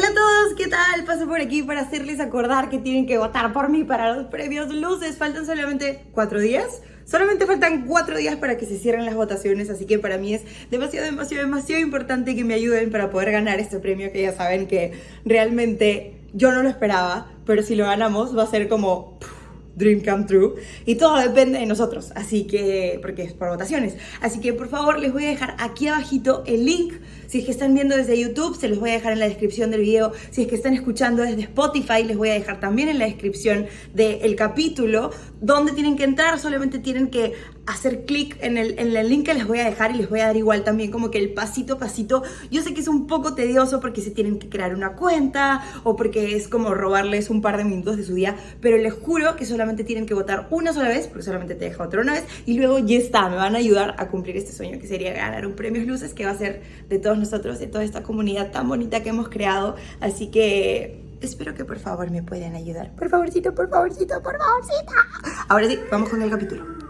Hola a todos, ¿qué tal? Paso por aquí para hacerles acordar que tienen que votar por mí para los premios Luces. Faltan solamente cuatro días. Solamente faltan cuatro días para que se cierren las votaciones, así que para mí es demasiado, demasiado, demasiado importante que me ayuden para poder ganar este premio que ya saben que realmente yo no lo esperaba, pero si lo ganamos va a ser como dream come true y todo depende de nosotros, así que porque es por votaciones. Así que por favor les voy a dejar aquí abajito el link si es que están viendo desde YouTube, se los voy a dejar en la descripción del video. Si es que están escuchando desde Spotify, les voy a dejar también en la descripción del capítulo donde tienen que entrar. Solamente tienen que hacer clic en el, en el link que les voy a dejar y les voy a dar igual también como que el pasito a pasito. Yo sé que es un poco tedioso porque se tienen que crear una cuenta o porque es como robarles un par de minutos de su día, pero les juro que solamente tienen que votar una sola vez, porque solamente te deja votar una vez, y luego ya está, me van a ayudar a cumplir este sueño que sería ganar un premio Luces que va a ser de todos nosotros, de toda esta comunidad tan bonita que hemos creado. Así que espero que por favor me puedan ayudar. Por favorcito, por favorcito, por favorcito. Ahora sí, vamos con el capítulo.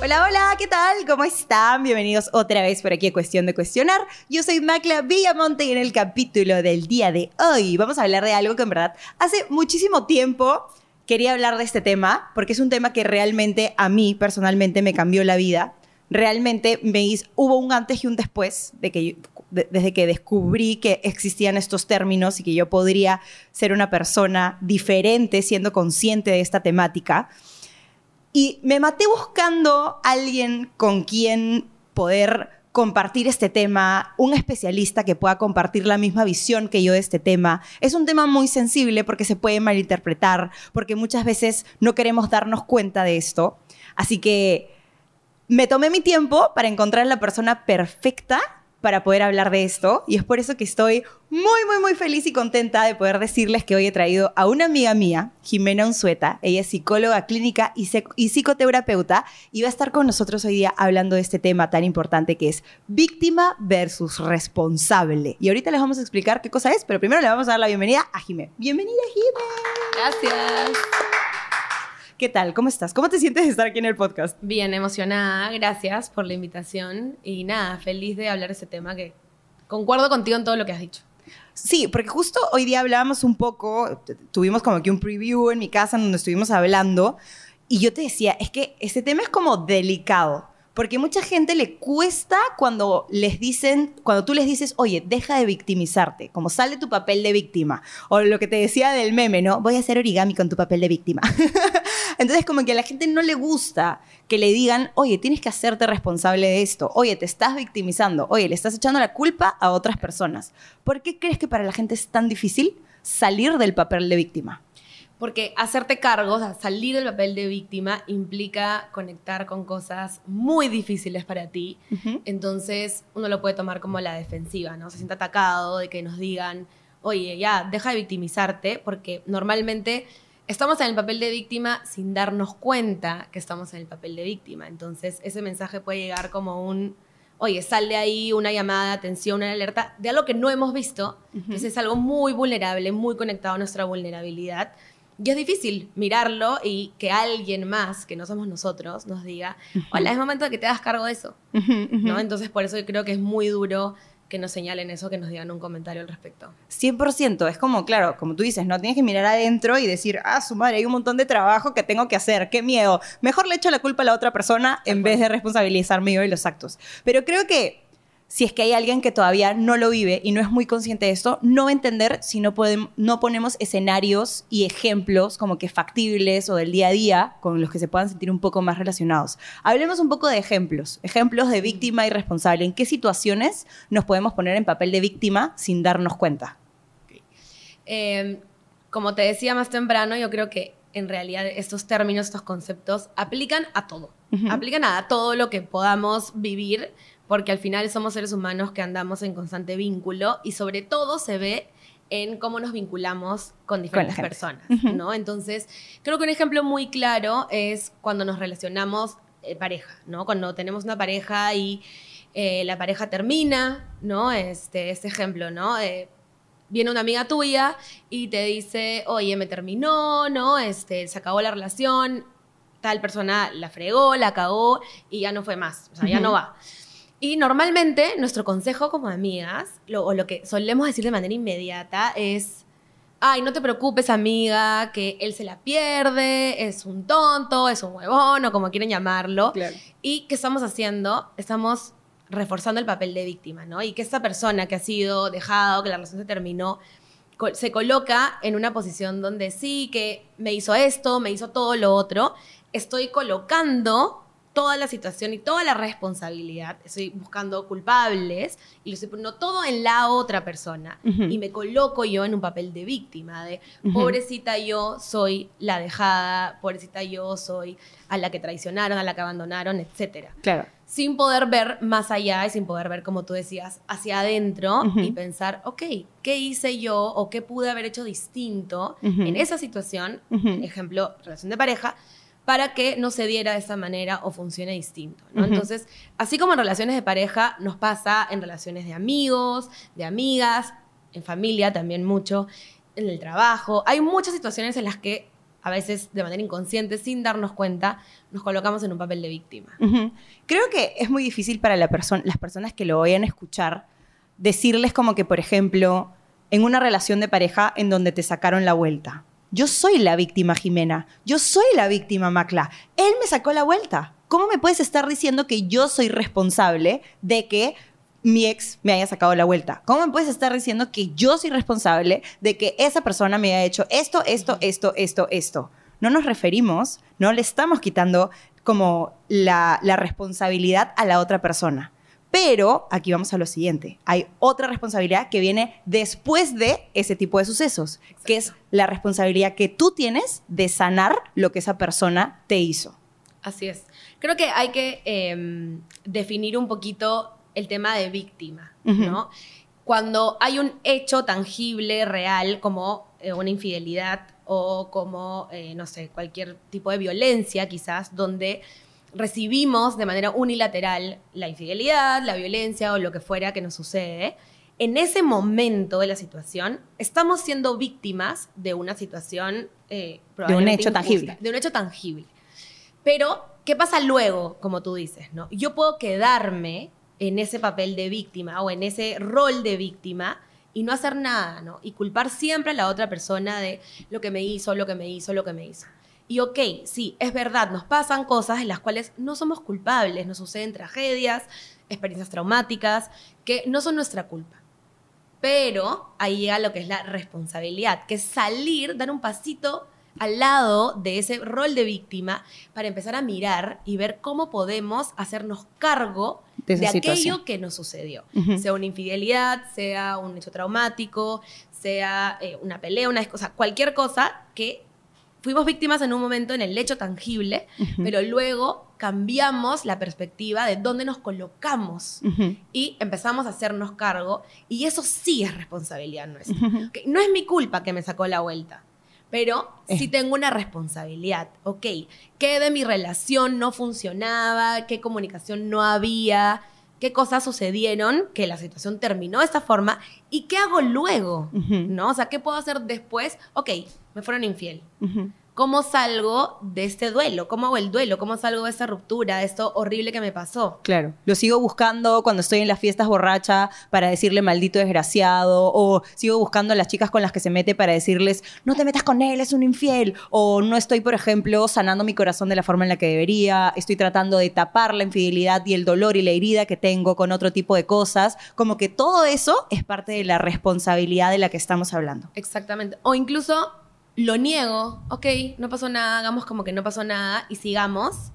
Hola, hola, ¿qué tal? ¿Cómo están? Bienvenidos otra vez por aquí a Cuestión de Cuestionar. Yo soy Macla Villamonte y en el capítulo del día de hoy vamos a hablar de algo que en verdad hace muchísimo tiempo quería hablar de este tema porque es un tema que realmente a mí personalmente me cambió la vida. Realmente me hubo un antes y un después de que desde que descubrí que existían estos términos y que yo podría ser una persona diferente siendo consciente de esta temática. Y me maté buscando alguien con quien poder compartir este tema, un especialista que pueda compartir la misma visión que yo de este tema. Es un tema muy sensible porque se puede malinterpretar, porque muchas veces no queremos darnos cuenta de esto. Así que me tomé mi tiempo para encontrar la persona perfecta para poder hablar de esto y es por eso que estoy muy, muy, muy feliz y contenta de poder decirles que hoy he traído a una amiga mía, Jimena Unzueta. Ella es psicóloga clínica y, psicoterapeuta y va a estar con nosotros hoy día hablando de este tema tan importante que es víctima versus responsable. Y ahorita les vamos a explicar qué cosa es, pero primero le vamos a dar la bienvenida a Jimena. Bienvenida, Jimena. Gracias. ¿Qué tal? ¿Cómo estás? ¿Cómo te sientes de estar aquí en el podcast? Bien, emocionada. Gracias por la invitación. Y nada, feliz de hablar de ese tema que concuerdo contigo en todo lo que has dicho. Sí, porque justo hoy día hablábamos un poco, tuvimos como que un preview en mi casa donde estuvimos hablando y yo te decía, es que ese tema es como delicado porque mucha gente le cuesta cuando les dicen, cuando tú les dices, oye, deja de victimizarte, como sale tu papel de víctima. O lo que te decía del meme, ¿no? Voy a hacer origami con tu papel de víctima. Entonces, como que a la gente no le gusta que le digan, oye, tienes que hacerte responsable de esto. Oye, te estás victimizando. Oye, le estás echando la culpa a otras personas. ¿Por qué crees que para la gente es tan difícil salir del papel de víctima? Porque hacerte cargo, o sea, salir del papel de víctima implica conectar con cosas muy difíciles para ti. Entonces, uno lo puede tomar como la defensiva, ¿no? Se siente atacado de que nos digan, oye, ya, deja de victimizarte, porque normalmente estamos en el papel de víctima sin darnos cuenta que estamos en el papel de víctima. Entonces, ese mensaje puede llegar como un, oye, sale ahí una llamada de atención, una alerta de algo que no hemos visto. Entonces, es algo muy vulnerable, muy conectado a nuestra vulnerabilidad. Y es difícil mirarlo y que alguien más, que no somos nosotros, nos diga, hola, es momento de que te hagas cargo de eso. ¿no? Entonces, por eso yo creo que es muy duro que nos señalen eso, que nos digan un comentario al respecto. 100%, es como, claro, como tú dices, no tienes que mirar adentro y decir, ah, su madre, hay un montón de trabajo que tengo que hacer, qué miedo. Mejor le echo la culpa a la otra persona en vez de responsabilizarme yo de los actos. Pero creo que si es que hay alguien que todavía no lo vive y no es muy consciente de esto, no va a entender si no, podemos, no ponemos escenarios y ejemplos como que factibles o del día a día con los que se puedan sentir un poco más relacionados. Hablemos un poco de ejemplos, ejemplos de víctima y responsable. ¿En qué situaciones nos podemos poner en papel de víctima sin darnos cuenta? Em, como te decía más temprano, yo creo que en realidad estos términos, estos conceptos aplican a todo. Aplican a todo lo que podamos vivir porque al final somos seres humanos que andamos en constante vínculo y sobre todo se ve en cómo nos vinculamos con diferentes personas, ¿no? Entonces, creo que un ejemplo muy claro es cuando nos relacionamos eh, pareja, ¿no? Cuando tenemos una pareja y eh, la pareja termina, ¿no? Este, este ejemplo, ¿no? Eh, viene una amiga tuya y te dice, oye, me terminó, ¿no? Este, se acabó la relación, tal persona la fregó, la cagó y ya no fue más, o sea, ya no va. Y normalmente nuestro consejo como amigas, o lo que solemos decir de manera inmediata es, ay, no te preocupes amiga, que él se la pierde, es un tonto, es un huevón o como quieren llamarlo. Y ¿qué estamos haciendo? Estamos reforzando el papel de víctima, ¿no? Y que esta persona que ha sido dejada o que la relación se terminó, se coloca en una posición donde sí, que me hizo esto, me hizo todo lo otro, estoy colocando toda la situación y toda la responsabilidad, estoy buscando culpables y lo estoy poniendo todo en la otra persona y me coloco yo en un papel de víctima, de pobrecita yo soy la dejada, pobrecita yo soy a la que traicionaron, a la que abandonaron, etcétera. Claro. Sin poder ver más allá y sin poder ver, como tú decías, hacia adentro y pensar, ok, ¿qué hice yo o qué pude haber hecho distinto en esa situación? Ejemplo, relación de pareja, para que no se diera de esa manera o funcione distinto. Entonces, así como en relaciones de pareja, nos pasa en relaciones de amigos, de amigas, en familia también mucho, en el trabajo. Hay muchas situaciones en las que a veces de manera inconsciente, sin darnos cuenta, nos colocamos en un papel de víctima. Creo que es muy difícil para la las personas que lo a escuchar decirles como que, por ejemplo, en una relación de pareja en donde te sacaron la vuelta yo soy la víctima, Jimena. Yo soy la víctima, Macla. Él me sacó la vuelta. ¿Cómo me puedes estar diciendo que yo soy responsable de que mi ex me haya sacado la vuelta? ¿Cómo me puedes estar diciendo que yo soy responsable de que esa persona me haya hecho esto, esto, esto, esto, esto? No nos referimos, no le estamos quitando como la, la responsabilidad a la otra persona. Pero aquí vamos a lo siguiente. Hay otra responsabilidad que viene después de ese tipo de sucesos, que es la responsabilidad que tú tienes de sanar lo que esa persona te hizo. Así es. Creo que hay que em, definir un poquito el tema de víctima, ¿no? Cuando hay un hecho tangible, real, como eh, una infidelidad o como, eh, no sé, cualquier tipo de violencia quizás, donde recibimos de manera unilateral la infidelidad, la violencia o lo que fuera que nos sucede, en ese momento de la situación estamos siendo víctimas de una situación eh, de un hecho tangible. De un hecho tangible. Pero, ¿qué pasa luego, como tú dices? ¿no? Yo puedo quedarme en ese papel de víctima o en ese rol de víctima y no hacer nada, ¿no? Y culpar siempre a la otra persona de lo que me hizo, lo que me hizo, lo que me hizo. Y ok, sí, es verdad, nos pasan cosas en las cuales no somos culpables, nos suceden tragedias, experiencias traumáticas, que no son nuestra culpa. Pero ahí llega lo que es la responsabilidad, que es salir, dar un pasito al lado de ese rol de víctima para empezar a mirar y ver cómo podemos hacernos cargo de, aquello que nos sucedió. Sea una infidelidad, sea un hecho traumático, sea eh, una pelea, una cosa, cualquier cosa que fuimos víctimas en un momento en el hecho tangible, pero luego cambiamos la perspectiva de dónde nos colocamos y empezamos a hacernos cargo y eso sí es responsabilidad nuestra. No es mi culpa que me sacó la vuelta, pero sí eh. tengo una responsabilidad. Ok, ¿qué de mi relación no funcionaba? ¿Qué comunicación no había? Qué cosas sucedieron, que la situación terminó de esta forma y qué hago luego, ¿no? O sea, ¿qué puedo hacer después? Ok, me fueron infiel. ¿Cómo salgo de este duelo? ¿Cómo hago el duelo? ¿Cómo salgo de esta ruptura, de esto horrible que me pasó? Claro. Lo sigo buscando cuando estoy en las fiestas borracha para decirle maldito desgraciado, o sigo buscando a las chicas con las que se mete para decirles no te metas con él, es un infiel, o no estoy, por ejemplo, sanando mi corazón de la forma en la que debería, estoy tratando de tapar la infidelidad y el dolor y la herida que tengo con otro tipo de cosas, como que todo eso es parte de la responsabilidad de la que estamos hablando. Exactamente. O incluso lo niego, ok, no pasó nada, hagamos como que no pasó nada y sigamos,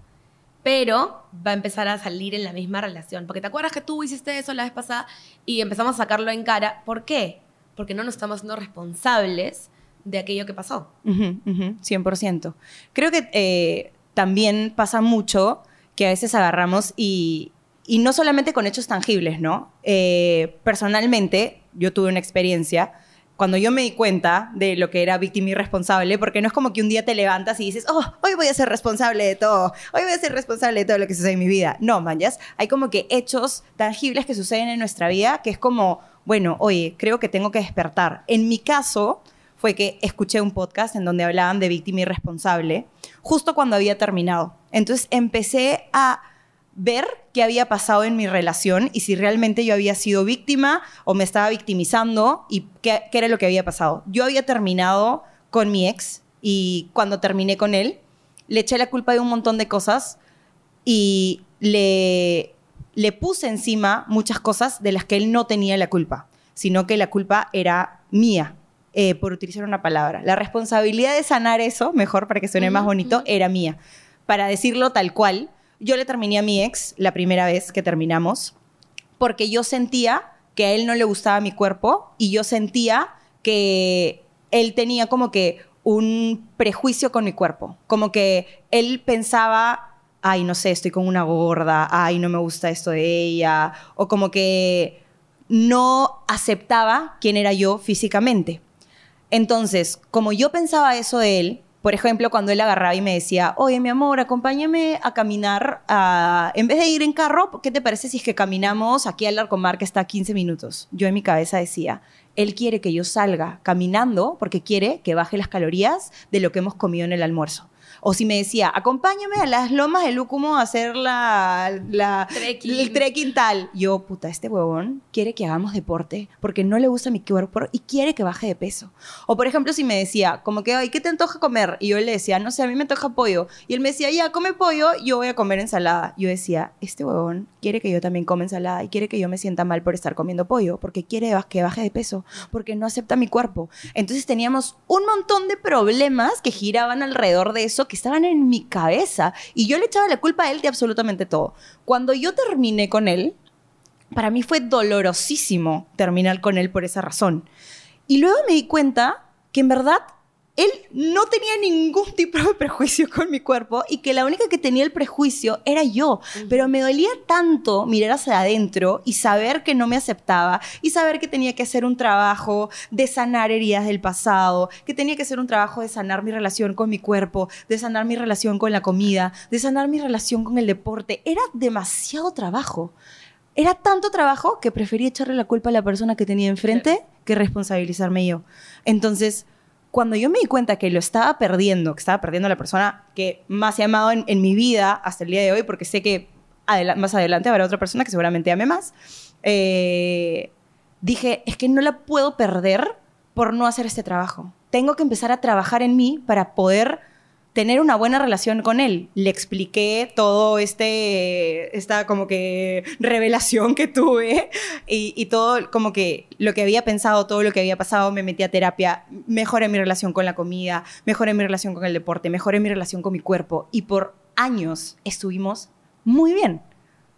pero va a empezar a salir en la misma relación. Porque te acuerdas que tú hiciste eso la vez pasada y empezamos a sacarlo en cara. ¿Por qué? Porque no nos estamos siendo responsables de aquello que pasó. 100%. Creo que eh, también pasa mucho que a veces agarramos y, y no solamente con hechos tangibles, ¿no? Eh, personalmente, yo tuve una experiencia cuando yo me di cuenta de lo que era víctima y responsable, porque no es como que un día te levantas y dices, oh, hoy voy a ser responsable de todo, hoy voy a ser responsable de todo lo que sucede en mi vida. No, manjas, hay como que hechos tangibles que suceden en nuestra vida que es como, bueno, oye, creo que tengo que despertar. En mi caso fue que escuché un podcast en donde hablaban de víctima y responsable, justo cuando había terminado. Entonces empecé a ver qué había pasado en mi relación y si realmente yo había sido víctima o me estaba victimizando y qué, era lo que había pasado. Yo había terminado con mi ex y cuando terminé con él, le eché la culpa de un montón de cosas y le, le puse encima muchas cosas de las que él no tenía la culpa, sino que la culpa era mía. Eh, por utilizar una palabra. La responsabilidad de sanar eso, mejor para que suene más bonito, era mía. Para decirlo tal cual, yo le terminé a mi ex la primera vez que terminamos porque yo sentía que a él no le gustaba mi cuerpo y yo sentía que él tenía como que un prejuicio con mi cuerpo, como que él pensaba, ay, no sé, estoy con una gorda, ay, no me gusta esto de ella, o como que no aceptaba quién era yo físicamente. Entonces, como yo pensaba eso de él, por ejemplo, cuando él agarraba y me decía, oye, mi amor, acompáñame a caminar, en vez de ir en carro, ¿qué te parece si es que caminamos aquí al Larcomar que está a 15 minutos? Yo en mi cabeza decía, él quiere que yo salga caminando porque quiere que baje las calorías de lo que hemos comido en el almuerzo. O si me decía, acompáñame a las lomas de Lúcumo a hacer la, el trekking tal. Yo, puta, este huevón quiere que hagamos deporte porque no le gusta mi cuerpo y quiere que baje de peso. O por ejemplo, si me decía, como que, ay, ¿qué te antoja comer? Y yo le decía, no sé, a mí me antoja pollo. Y él me decía, ya, come pollo, yo voy a comer ensalada. Yo decía, este huevón quiere que yo también coma ensalada y quiere que yo me sienta mal por estar comiendo pollo porque quiere que baje de peso, porque no acepta mi cuerpo. Entonces teníamos un montón de problemas que giraban alrededor de eso estaban en mi cabeza y yo le echaba la culpa a él de absolutamente todo. Cuando yo terminé con él, para mí fue dolorosísimo terminar con él por esa razón. Y luego me di cuenta que en verdad él no tenía ningún tipo de prejuicio con mi cuerpo y que la única que tenía el prejuicio era yo. Pero me dolía tanto mirar hacia adentro y saber que no me aceptaba y saber que tenía que hacer un trabajo de sanar heridas del pasado, que tenía que hacer un trabajo de sanar mi relación con mi cuerpo, de sanar mi relación con la comida, de sanar mi relación con el deporte. Era demasiado trabajo. Era tanto trabajo que preferí echarle la culpa a la persona que tenía enfrente que responsabilizarme yo. Entonces, cuando yo me di cuenta que lo estaba perdiendo, que estaba perdiendo a la persona que más he amado en, mi vida hasta el día de hoy, porque sé que más adelante habrá otra persona que seguramente ame más, eh, dije, es que no la puedo perder por no hacer este trabajo. Tengo que empezar a trabajar en mí para poder tener una buena relación con él. Le expliqué todo este, esta como que revelación que tuve y, todo como que lo que había pensado, todo lo que había pasado, me metí a terapia, mejoré mi relación con la comida, mejoré mi relación con el deporte, mejoré mi relación con mi cuerpo y por años estuvimos muy bien.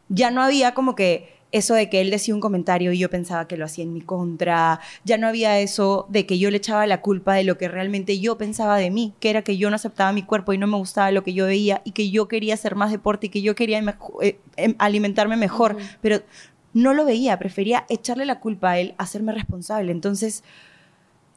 Ya no había como que eso de que él decía un comentario y yo pensaba que lo hacía en mi contra, ya no había eso de que yo le echaba la culpa de lo que realmente yo pensaba de mí, que era que yo no aceptaba mi cuerpo y no me gustaba lo que yo veía y que yo quería hacer más deporte y que yo quería eh, em, alimentarme mejor, pero no lo veía, prefería echarle la culpa a él, hacerme responsable. Entonces,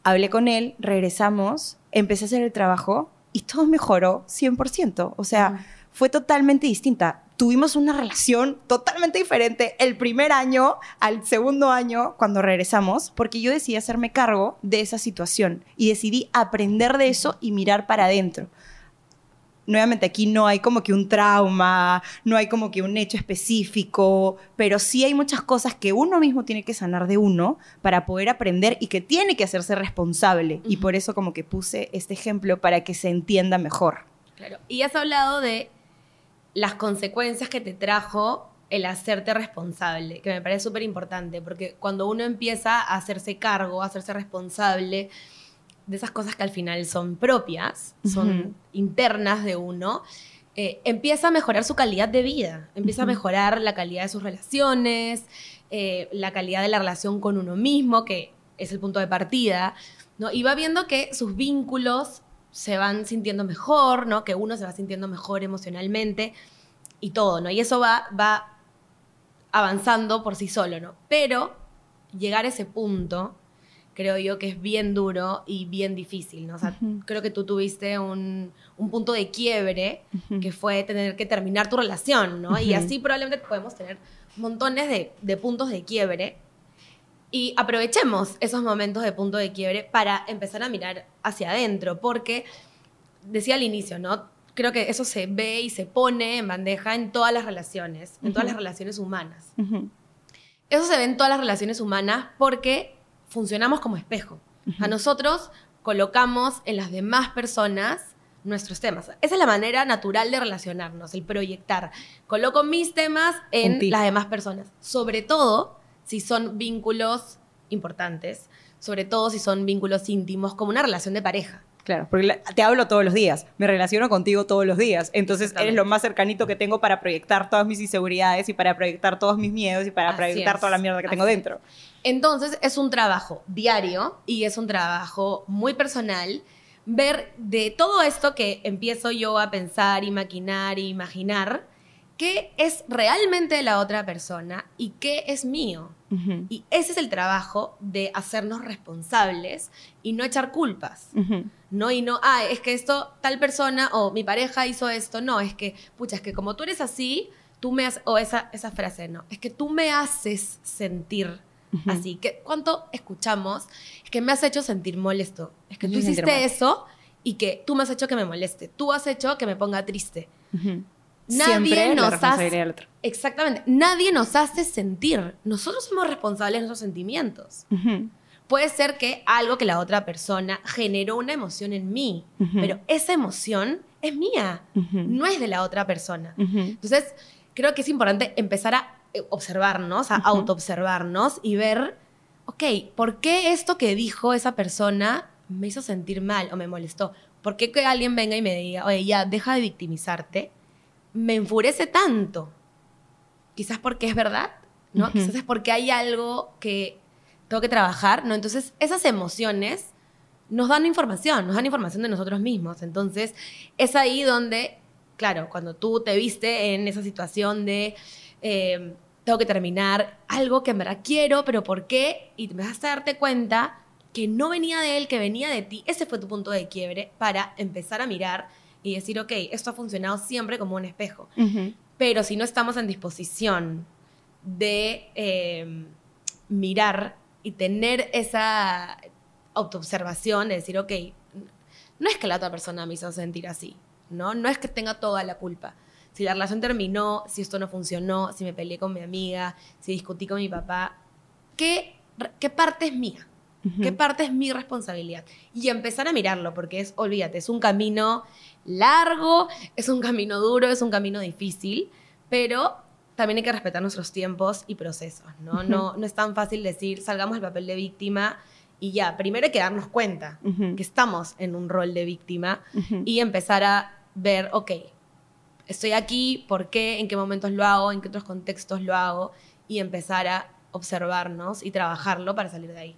hablé con él, regresamos, empecé a hacer el trabajo y todo mejoró 100%, o sea, fue totalmente distinta tuvimos una relación totalmente diferente el primer año al segundo año cuando regresamos, porque yo decidí hacerme cargo de esa situación y decidí aprender de eso y mirar para adentro. Nuevamente aquí no hay como que un trauma, no hay como que un hecho específico, pero sí hay muchas cosas que uno mismo tiene que sanar de uno para poder aprender y que tiene que hacerse responsable. Y por eso como que puse este ejemplo para que se entienda mejor. Claro. Y has hablado de las consecuencias que te trajo el hacerte responsable, que me parece súper importante, porque cuando uno empieza a hacerse cargo, a hacerse responsable de esas cosas que al final son propias, son internas de uno, eh, empieza a mejorar su calidad de vida, empieza a mejorar la calidad de sus relaciones, eh, la calidad de la relación con uno mismo, que es el punto de partida, ¿no? y va viendo que sus vínculos se van sintiendo mejor, ¿no? Que uno se va sintiendo mejor emocionalmente y todo, ¿no? Y eso va, va avanzando por sí solo, ¿no? Pero llegar a ese punto creo yo que es bien duro y bien difícil, ¿no? O sea, creo que tú tuviste un, un punto de quiebre que fue tener que terminar tu relación, ¿no? Y así probablemente podemos tener montones de, de puntos de quiebre y aprovechemos esos momentos de punto de quiebre para empezar a mirar hacia adentro, porque decía al inicio, ¿no? Creo que eso se ve y se pone en bandeja en todas las relaciones, en todas las relaciones humanas. Eso se ve en todas las relaciones humanas porque funcionamos como espejo. A nosotros colocamos en las demás personas nuestros temas. Esa es la manera natural de relacionarnos, el proyectar. Coloco mis temas en las demás personas. Sobre todo si son vínculos importantes, sobre todo si son vínculos íntimos, como una relación de pareja. Claro, porque te hablo todos los días, me relaciono contigo todos los días, entonces eres lo más cercanito que tengo para proyectar todas mis inseguridades y para proyectar todos mis miedos y para proyectar toda la mierda que tengo dentro. Entonces es un trabajo diario y es un trabajo muy personal ver de todo esto que empiezo yo a pensar y maquinar y imaginar, qué es realmente de la otra persona y qué es mío. Y ese es el trabajo de hacernos responsables y no echar culpas. No, y no, ah, es que esto, tal persona o mi pareja hizo esto. No, es que, pucha, es que como tú eres así, tú me haces, o esa, esa frase, no, es que tú me haces sentir así. Que, ¿Cuánto escuchamos? Es que me has hecho sentir molesto. Es que tú hiciste eso y que tú me has hecho que me moleste. Tú has hecho que me ponga triste. Nadie nos hace. Exactamente. Nadie nos hace sentir. Nosotros somos responsables de nuestros sentimientos. Puede ser que algo que la otra persona generó una emoción en mí, pero esa emoción es mía, no es de la otra persona. Entonces, creo que es importante empezar a eh, observarnos, a autoobservarnos y ver, ok, ¿por qué esto que dijo esa persona me hizo sentir mal o me molestó? ¿Por qué que alguien venga y me diga, oye, ya, deja de victimizarte? Me enfurece tanto. Quizás porque es verdad, ¿no? Quizás es porque hay algo que tengo que trabajar, ¿no? Entonces, esas emociones nos dan información, nos dan información de nosotros mismos. Entonces, es ahí donde, claro, cuando tú te viste en esa situación de em, tengo que terminar algo que en verdad quiero, pero ¿por qué? Y te empezaste a darte cuenta que no venía de él, que venía de ti. Ese fue tu punto de quiebre para empezar a mirar y decir, ok, esto ha funcionado siempre como un espejo. Pero si no estamos en disposición de em, mirar y tener esa autoobservación de decir, ok, no es que la otra persona me hizo sentir así, ¿no? No es que tenga toda la culpa. Si la relación terminó, si esto no funcionó, si me peleé con mi amiga, si discutí con mi papá, ¿qué, qué parte es mía? ¿Qué parte es mi responsabilidad? Y empezar a mirarlo, porque es, olvídate, es un camino largo, es un camino duro, es un camino difícil, pero también hay que respetar nuestros tiempos y procesos, ¿no? no, no es tan fácil decir, salgamos del papel de víctima y ya, primero hay que darnos cuenta que estamos en un rol de víctima y empezar a ver, ok, estoy aquí, ¿por qué? ¿En qué momentos lo hago? ¿En qué otros contextos lo hago? Y empezar a observarnos y trabajarlo para salir de ahí.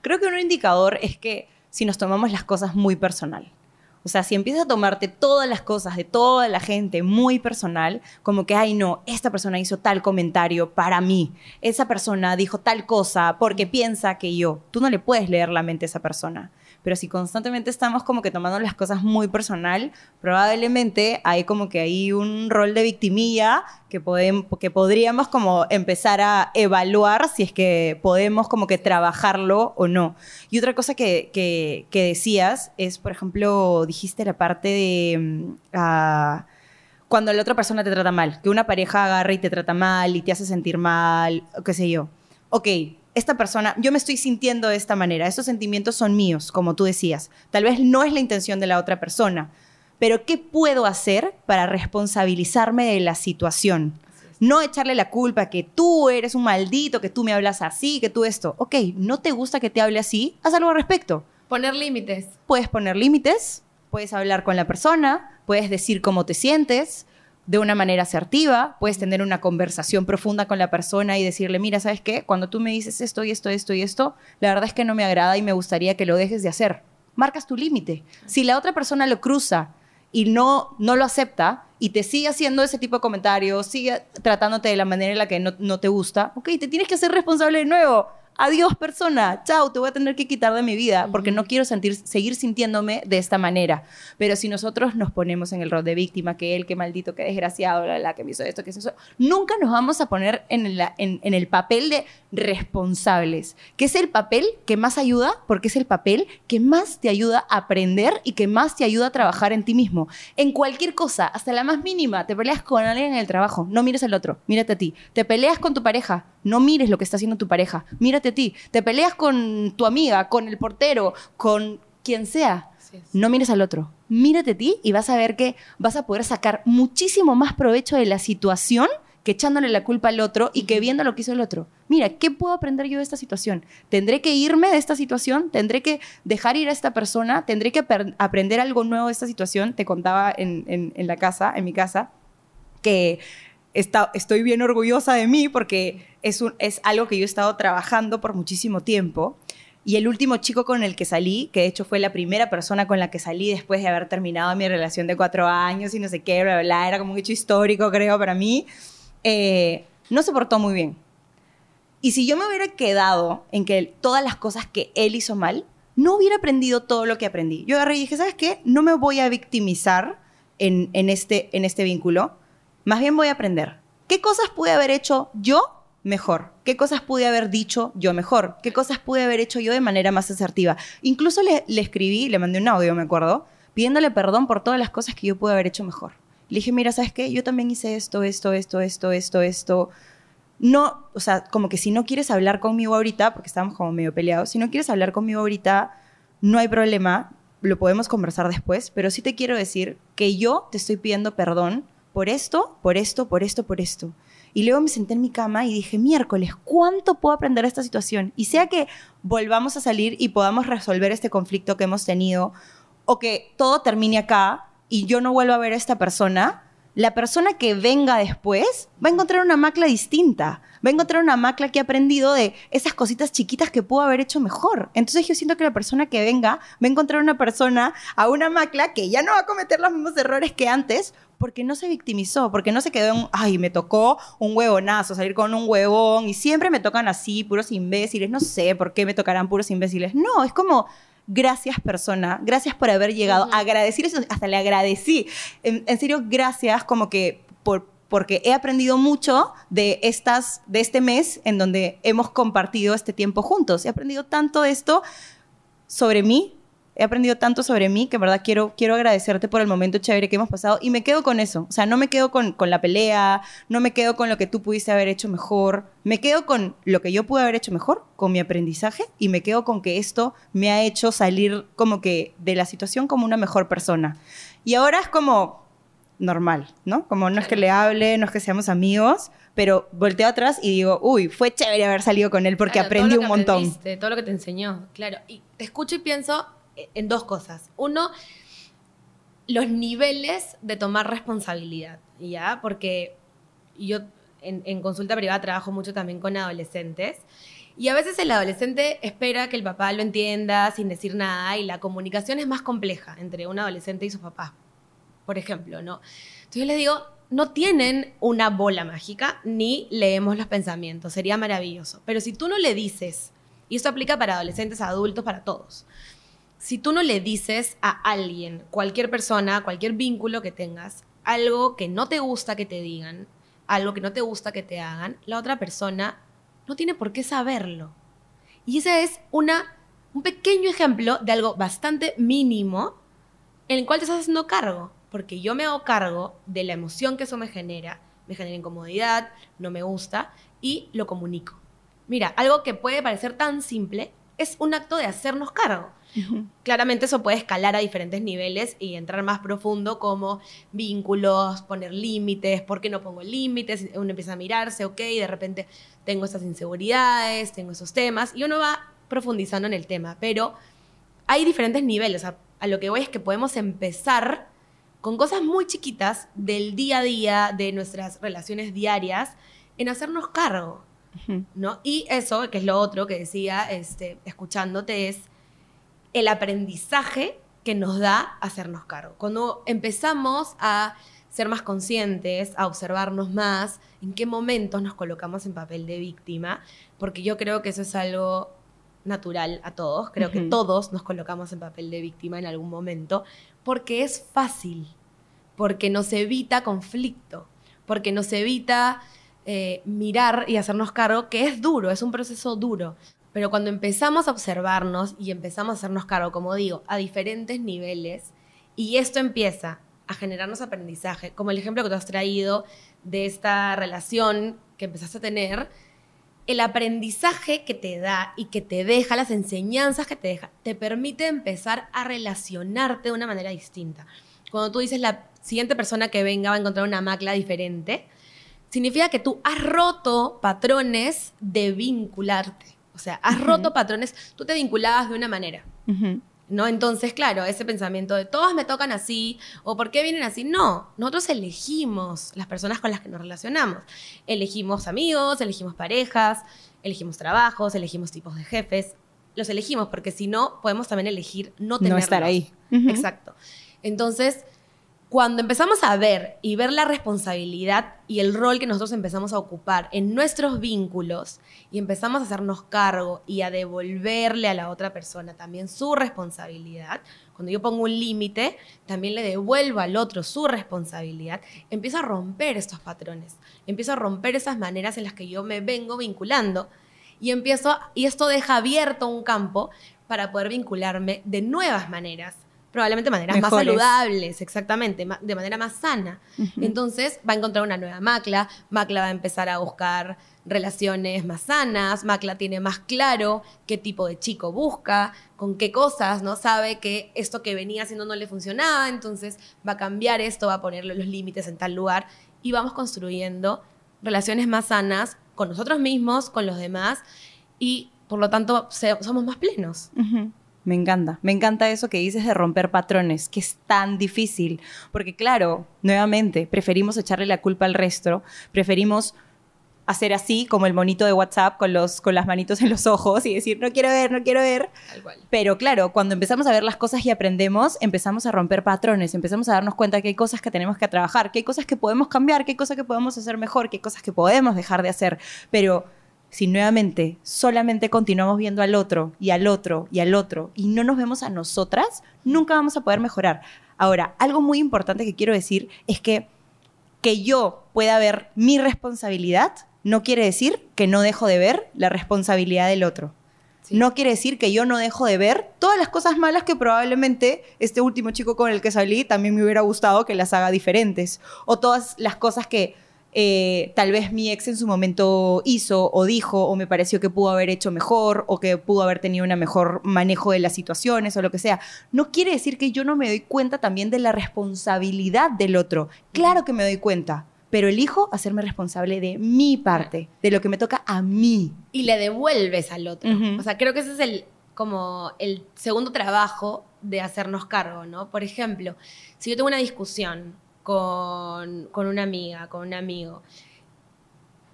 Creo que un indicador es que si nos tomamos las cosas muy personal. O sea, si empiezas a tomarte todas las cosas de toda la gente muy personal, como que, ay, no, esta persona hizo tal comentario para mí, esa persona dijo tal cosa porque piensa que yo, tú no le puedes leer la mente a esa persona. Pero si constantemente estamos como que tomando las cosas muy personal, probablemente hay como que hay un rol de victimilla que, podemos, que podríamos como empezar a evaluar si es que podemos como que trabajarlo o no. Y otra cosa que, que, decías es, por ejemplo, dijiste la parte de... Ah, cuando la otra persona te trata mal, que una pareja agarra y te trata mal y te hace sentir mal, qué sé yo. Ok, esta persona, yo me estoy sintiendo de esta manera, estos sentimientos son míos, como tú decías. Tal vez no es la intención de la otra persona, pero ¿qué puedo hacer para responsabilizarme de la situación? No echarle la culpa que tú eres un maldito, que tú me hablas así, que tú esto. Ok, ¿no te gusta que te hable así? Haz algo al respecto. Poner límites. Puedes poner límites, puedes hablar con la persona, puedes decir cómo te sientes, de una manera asertiva, puedes tener una conversación profunda con la persona y decirle, mira, ¿sabes qué? Cuando tú me dices esto y esto, esto y esto, la verdad es que no me agrada y me gustaría que lo dejes de hacer. Marcas tu límite. Si la otra persona lo cruza y no, no lo acepta y te sigue haciendo ese tipo de comentarios, sigue tratándote de la manera en la que no, no te gusta, ok, te tienes que hacer responsable de nuevo adiós persona, chao, te voy a tener que quitar de mi vida porque no quiero sentir, seguir sintiéndome de esta manera. Pero si nosotros nos ponemos en el rol de víctima, que él, que maldito, que desgraciado, la, la, que me hizo esto, que hizo eso, nunca nos vamos a poner en, en el papel de responsables, que es el papel que más ayuda porque es el papel que más te ayuda a aprender y que más te ayuda a trabajar en ti mismo. En cualquier cosa, hasta la más mínima, te peleas con alguien en el trabajo, no mires al otro, mírate a ti. Te peleas con tu pareja, no mires lo que está haciendo tu pareja, mírate a ti. Te peleas con tu amiga, con el portero, con quien sea, no mires al otro. Mírate a ti y vas a ver que vas a poder sacar muchísimo más provecho de la situación que echándole la culpa al otro y que viendo lo que hizo el otro. Mira, ¿qué puedo aprender yo de esta situación? ¿Tendré que irme de esta situación? ¿Tendré que dejar ir a esta persona? ¿Tendré que aprender algo nuevo de esta situación? Te contaba en, la casa, en mi casa, que estoy bien orgullosa de mí porque es, algo que yo he estado trabajando por muchísimo tiempo. Y el último chico con el que salí, que de hecho fue la primera persona con la que salí después de haber terminado mi relación de cuatro años y no sé qué, bla, bla, era como un hecho histórico, creo, para mí. Eh, no se portó muy bien. Y si yo me hubiera quedado en que todas las cosas que él hizo mal, no hubiera aprendido todo lo que aprendí. Yo agarré y dije, ¿sabes qué? No me voy a victimizar en, este, en este vínculo. Más bien voy a aprender. ¿Qué cosas pude haber hecho yo mejor? ¿Qué cosas pude haber dicho yo mejor? ¿Qué cosas pude haber hecho yo de manera más asertiva? Incluso le, le escribí, le mandé un audio, me acuerdo, pidiéndole perdón por todas las cosas que yo pude haber hecho mejor. Le dije, mira, ¿sabes qué? Yo también hice esto, esto, esto, esto, esto, esto. No, o sea, como que si no quieres hablar conmigo ahorita, porque estamos como medio peleados, si no quieres hablar conmigo ahorita, no hay problema, lo podemos conversar después, pero sí te quiero decir que yo te estoy pidiendo perdón por esto, por esto, por esto, por esto. Y luego me senté en mi cama y dije, miércoles, ¿cuánto puedo aprender de esta situación? Y sea que volvamos a salir y podamos resolver este conflicto que hemos tenido, o que todo termine acá, y yo no vuelvo a ver a esta persona, la persona que venga después va a encontrar una macla distinta. Va a encontrar una macla que ha aprendido de esas cositas chiquitas que pudo haber hecho mejor. Entonces yo siento que la persona que venga va a encontrar una persona a una macla que ya no va a cometer los mismos errores que antes porque no se victimizó, porque no se quedó en, ay, me tocó un huevonazo, salir con un huevón y siempre me tocan así, puros imbéciles, no sé por qué me tocarán puros imbéciles. No, es como, gracias persona, gracias por haber llegado, agradecer eso, hasta le agradecí. En, serio, gracias como que por, porque he aprendido mucho de, estas, de este mes en donde hemos compartido este tiempo juntos. He aprendido tanto de esto sobre mí, he aprendido tanto sobre mí que, verdad, quiero, quiero agradecerte por el momento chévere que hemos pasado y me quedo con eso. O sea, no me quedo con, con, la pelea, no me quedo con lo que tú pudiste haber hecho mejor, me quedo con lo que yo pude haber hecho mejor, con mi aprendizaje y me quedo con que esto me ha hecho salir como que de la situación como una mejor persona. Y ahora es como normal, ¿no? Como no es que le hable, no es que seamos amigos, pero volteo atrás y digo, uy, fue chévere haber salido con él porque aprendí un montón. Todo lo que te enseñó, claro. Y te escucho y pienso, en dos cosas. Uno, los niveles de tomar responsabilidad, ¿ya? Porque yo en, consulta privada trabajo mucho también con adolescentes. Y a veces el adolescente espera que el papá lo entienda sin decir nada y la comunicación es más compleja entre un adolescente y su papá, por ejemplo, ¿no? Entonces yo les digo, no tienen una bola mágica ni leemos los pensamientos, sería maravilloso. Pero si tú no le dices, y esto aplica para adolescentes, adultos, para todos, si tú no le dices a alguien, cualquier persona, cualquier vínculo que tengas, algo que no te gusta que te digan, algo que no te gusta que te hagan, la otra persona no tiene por qué saberlo. Y ese es una, un pequeño ejemplo de algo bastante mínimo en el cual te estás haciendo cargo. Porque yo me hago cargo de la emoción que eso me genera, me genera incomodidad, no me gusta, y lo comunico. Mira, algo que puede parecer tan simple es un acto de hacernos cargo. Claramente eso puede escalar a diferentes niveles y entrar más profundo como vínculos, poner límites, ¿por qué no pongo límites? Uno empieza a mirarse, ok, de repente tengo estas inseguridades, tengo esos temas y uno va profundizando en el tema, pero hay diferentes niveles. A, a lo que voy es que podemos empezar con cosas muy chiquitas del día a día, de nuestras relaciones diarias, en hacernos cargo. ¿No? Y eso, que es lo otro que decía, este, escuchándote, es el aprendizaje que nos da hacernos cargo. Cuando empezamos a ser más conscientes, a observarnos más, en qué momentos nos colocamos en papel de víctima, porque yo creo que eso es algo natural a todos, creo que todos nos colocamos en papel de víctima en algún momento, porque es fácil, porque nos evita conflicto, porque nos evita eh, mirar y hacernos cargo, que es duro, es un proceso duro. Pero cuando empezamos a observarnos y empezamos a hacernos cargo, como digo, a diferentes niveles, y esto empieza a generarnos aprendizaje, como el ejemplo que tú has traído de esta relación que empezaste a tener, el aprendizaje que te da y que te deja, las enseñanzas que te deja, te permite empezar a relacionarte de una manera distinta. Cuando tú dices la siguiente persona que venga va a encontrar una macla diferente, significa que tú has roto patrones de vincularte. O sea, has roto patrones, tú te vinculabas de una manera. ¿No? Entonces, claro, ese pensamiento de todos me tocan así o por qué vienen así, no, nosotros elegimos las personas con las que nos relacionamos. Elegimos amigos, elegimos parejas, elegimos trabajos, elegimos tipos de jefes. Los elegimos porque si no, podemos también elegir no No tenerlos. estar ahí. Exacto. Entonces, cuando empezamos a ver y ver la responsabilidad y el rol que nosotros empezamos a ocupar en nuestros vínculos y empezamos a hacernos cargo y a devolverle a la otra persona también su responsabilidad, cuando yo pongo un límite, también le devuelvo al otro su responsabilidad, empiezo a romper estos patrones, empiezo a romper esas maneras en las que yo me vengo vinculando y empiezo y esto deja abierto un campo para poder vincularme de nuevas maneras, probablemente maneras más saludables, exactamente, de manera más sana. Entonces va a encontrar una nueva Macla, Macla va a empezar a buscar relaciones más sanas, Macla tiene más claro qué tipo de chico busca, con qué cosas, ¿no? Sabe que esto que venía haciendo no le funcionaba, entonces va a cambiar esto, va a ponerle los límites en tal lugar y vamos construyendo relaciones más sanas con nosotros mismos, con los demás y por lo tanto se- somos más plenos. Ujú. Me encanta, me encanta eso que dices de romper patrones, que es tan difícil, porque claro, nuevamente, preferimos echarle la culpa al resto, preferimos hacer así como el monito de WhatsApp con, los, con las manitos en los ojos y decir, no quiero ver, no quiero ver, pero claro, cuando empezamos a ver las cosas y aprendemos, empezamos a romper patrones, empezamos a darnos cuenta que hay cosas que tenemos que trabajar, que hay cosas que podemos cambiar, que hay cosas que podemos hacer mejor, que hay cosas que podemos dejar de hacer. Pero si nuevamente solamente continuamos viendo al otro y al otro y al otro y no nos vemos a nosotras, nunca vamos a poder mejorar. Ahora, algo muy importante que quiero decir es que que yo pueda ver mi responsabilidad no quiere decir que no dejo de ver la responsabilidad del otro. Sí. No quiere decir que yo no dejo de ver todas las cosas malas que probablemente este último chico con el que salí también me hubiera gustado que las haga diferentes. O todas las cosas que eh, tal vez mi ex en su momento hizo o dijo o me pareció que pudo haber hecho mejor o que pudo haber tenido un mejor manejo de las situaciones o lo que sea. No quiere decir que yo no me doy cuenta también de la responsabilidad del otro. Claro que me doy cuenta, pero elijo hacerme responsable de mi parte, de lo que me toca a mí. y le devuelves al otro. Ujú. O sea, creo que ese es el como el segundo trabajo de hacernos cargo, ¿no? Por ejemplo, si yo tengo una discusión con, con una amiga, con un amigo,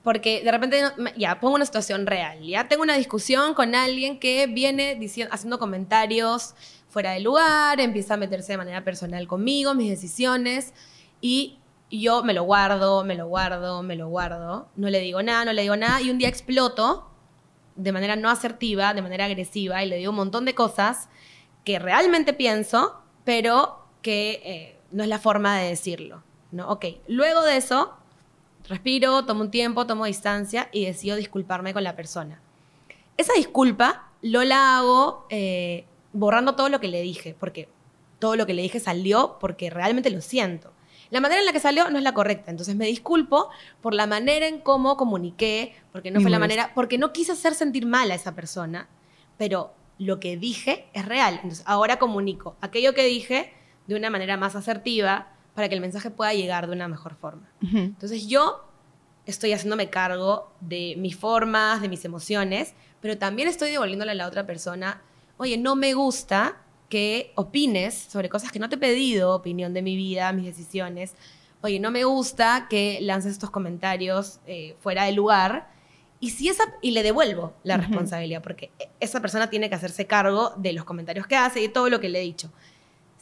porque de repente, ya, pongo una situación real, ya. Tengo una discusión con alguien que viene diciendo, haciendo comentarios fuera de lugar, empieza a meterse de manera personal conmigo, mis decisiones, y yo me lo guardo, me lo guardo, me lo guardo, no le digo nada, no le digo nada, y un día exploto de manera no asertiva, de manera agresiva, y le digo un montón de cosas que realmente pienso, pero que eh, no es la forma de decirlo, ¿no? Ok, luego de eso, respiro, tomo un tiempo, tomo distancia y decido disculparme con la persona. Esa disculpa lo la hago eh, borrando todo lo que le dije, porque todo lo que le dije salió porque realmente lo siento. La manera en la que salió no es la correcta, entonces me disculpo por la manera en cómo comuniqué, porque no fue la manera, porque no quise hacer sentir mal a esa persona, pero lo que dije es real. Entonces ahora comunico aquello que dije de una manera más asertiva para que el mensaje pueda llegar de una mejor forma. Entonces yo estoy haciéndome cargo de mis formas, de mis emociones, pero también estoy devolviéndole a la otra persona, oye, no me gusta que opines sobre cosas que no te he pedido, opinión de mi vida, mis decisiones. Oye, no me gusta que lances estos comentarios eh, fuera de lugar. Y, si esa, y le devuelvo la responsabilidad, porque esa persona tiene que hacerse cargo de los comentarios que hace y todo lo que le he dicho.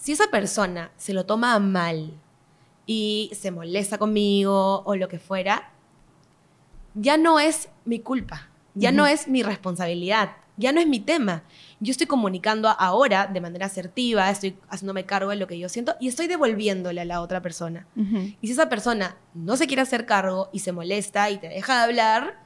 Si esa persona se lo toma mal y se molesta conmigo o lo que fuera, ya no es mi culpa, ya no es mi responsabilidad, ya no es mi tema. Yo estoy comunicando ahora de manera asertiva, estoy haciéndome cargo de lo que yo siento y estoy devolviéndole a la otra persona. Y si esa persona no se quiere hacer cargo y se molesta y te deja de hablar,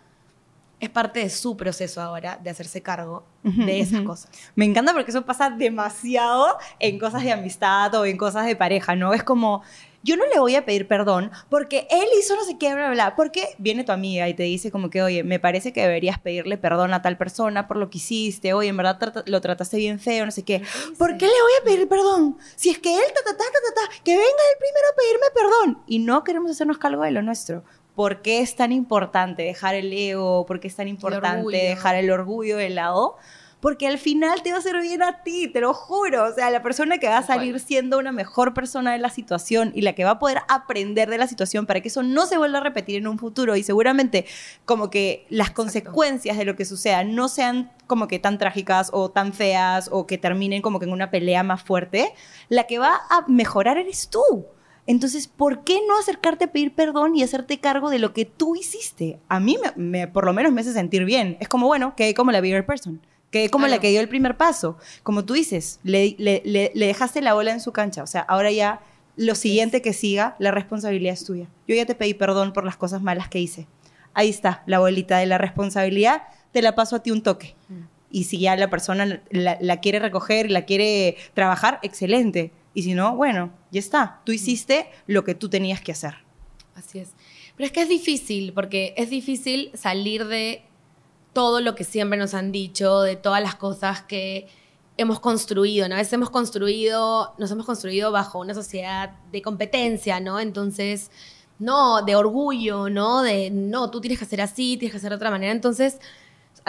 es parte de su proceso ahora de hacerse cargo de esas cosas. Me encanta porque eso pasa demasiado en cosas de amistad o en cosas de pareja, ¿no? Es como, yo no le voy a pedir perdón porque él hizo no sé qué, bla, bla, porque viene tu amiga y te dice como que, oye, me parece que deberías pedirle perdón a tal persona por lo que hiciste, oye, en verdad lo trataste bien feo, no sé qué. ¿Por qué le voy a pedir perdón? Si es que él, ta, ta, ta, ta, ta, que venga él primero a pedirme perdón. Y no queremos hacernos cargo de lo nuestro. ¿Por qué es tan importante dejar el ego? ¿Por qué es tan importante dejar el orgullo de lado? porque al final te va a hacer bien a ti, te lo juro. O sea, la persona que va a salir siendo una mejor persona de la situación y la que va a poder aprender de la situación para que eso no se vuelva a repetir en un futuro y seguramente como que las consecuencias de lo que suceda no sean como que tan trágicas o tan feas o que terminen como que en una pelea más fuerte, la que va a mejorar eres tú. Entonces, ¿por qué no acercarte a pedir perdón y hacerte cargo de lo que tú hiciste? A mí, me, por lo menos, me hace sentir bien. Es como, bueno, que como la bigger person. Que como la que dio el primer paso. Como tú dices, le, le, dejaste la bola en su cancha. O sea, ahora ya lo siguiente que siga, la responsabilidad es tuya. Yo ya te pedí perdón por las cosas malas que hice. Ahí está, la bolita de la responsabilidad, te la paso a ti un toque. Mm. Y si ya la persona la, la quiere recoger la quiere trabajar, excelente. Y si no, bueno, ya está. Tú hiciste lo que tú tenías que hacer. Así es. Pero es que es difícil, porque es difícil salir de todo lo que siempre nos han dicho, de todas las cosas que hemos construido, ¿no? A veces hemos construido, nos hemos construido bajo una sociedad de competencia, ¿no? Entonces, no, de orgullo, ¿no? De, no, tú tienes que hacer así, tienes que hacer de otra manera. Entonces,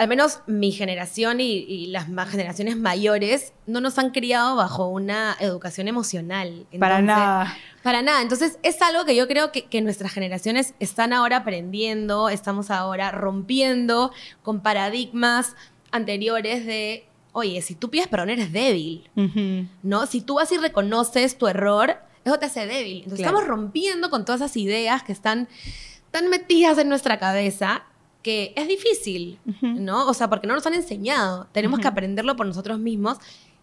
al menos mi generación y, las más generaciones mayores no nos han criado bajo una educación emocional. para nada. Para nada. Entonces es algo que yo creo que, que, nuestras generaciones están ahora aprendiendo, estamos ahora rompiendo con paradigmas anteriores de, oye, si tú pides perdón eres débil, ¿no? Si tú vas y reconoces tu error, eso te hace débil. Entonces estamos rompiendo con todas esas ideas que están tan metidas en nuestra cabeza que es difícil, ¿no? O sea, porque no nos han enseñado. Tenemos que aprenderlo por nosotros mismos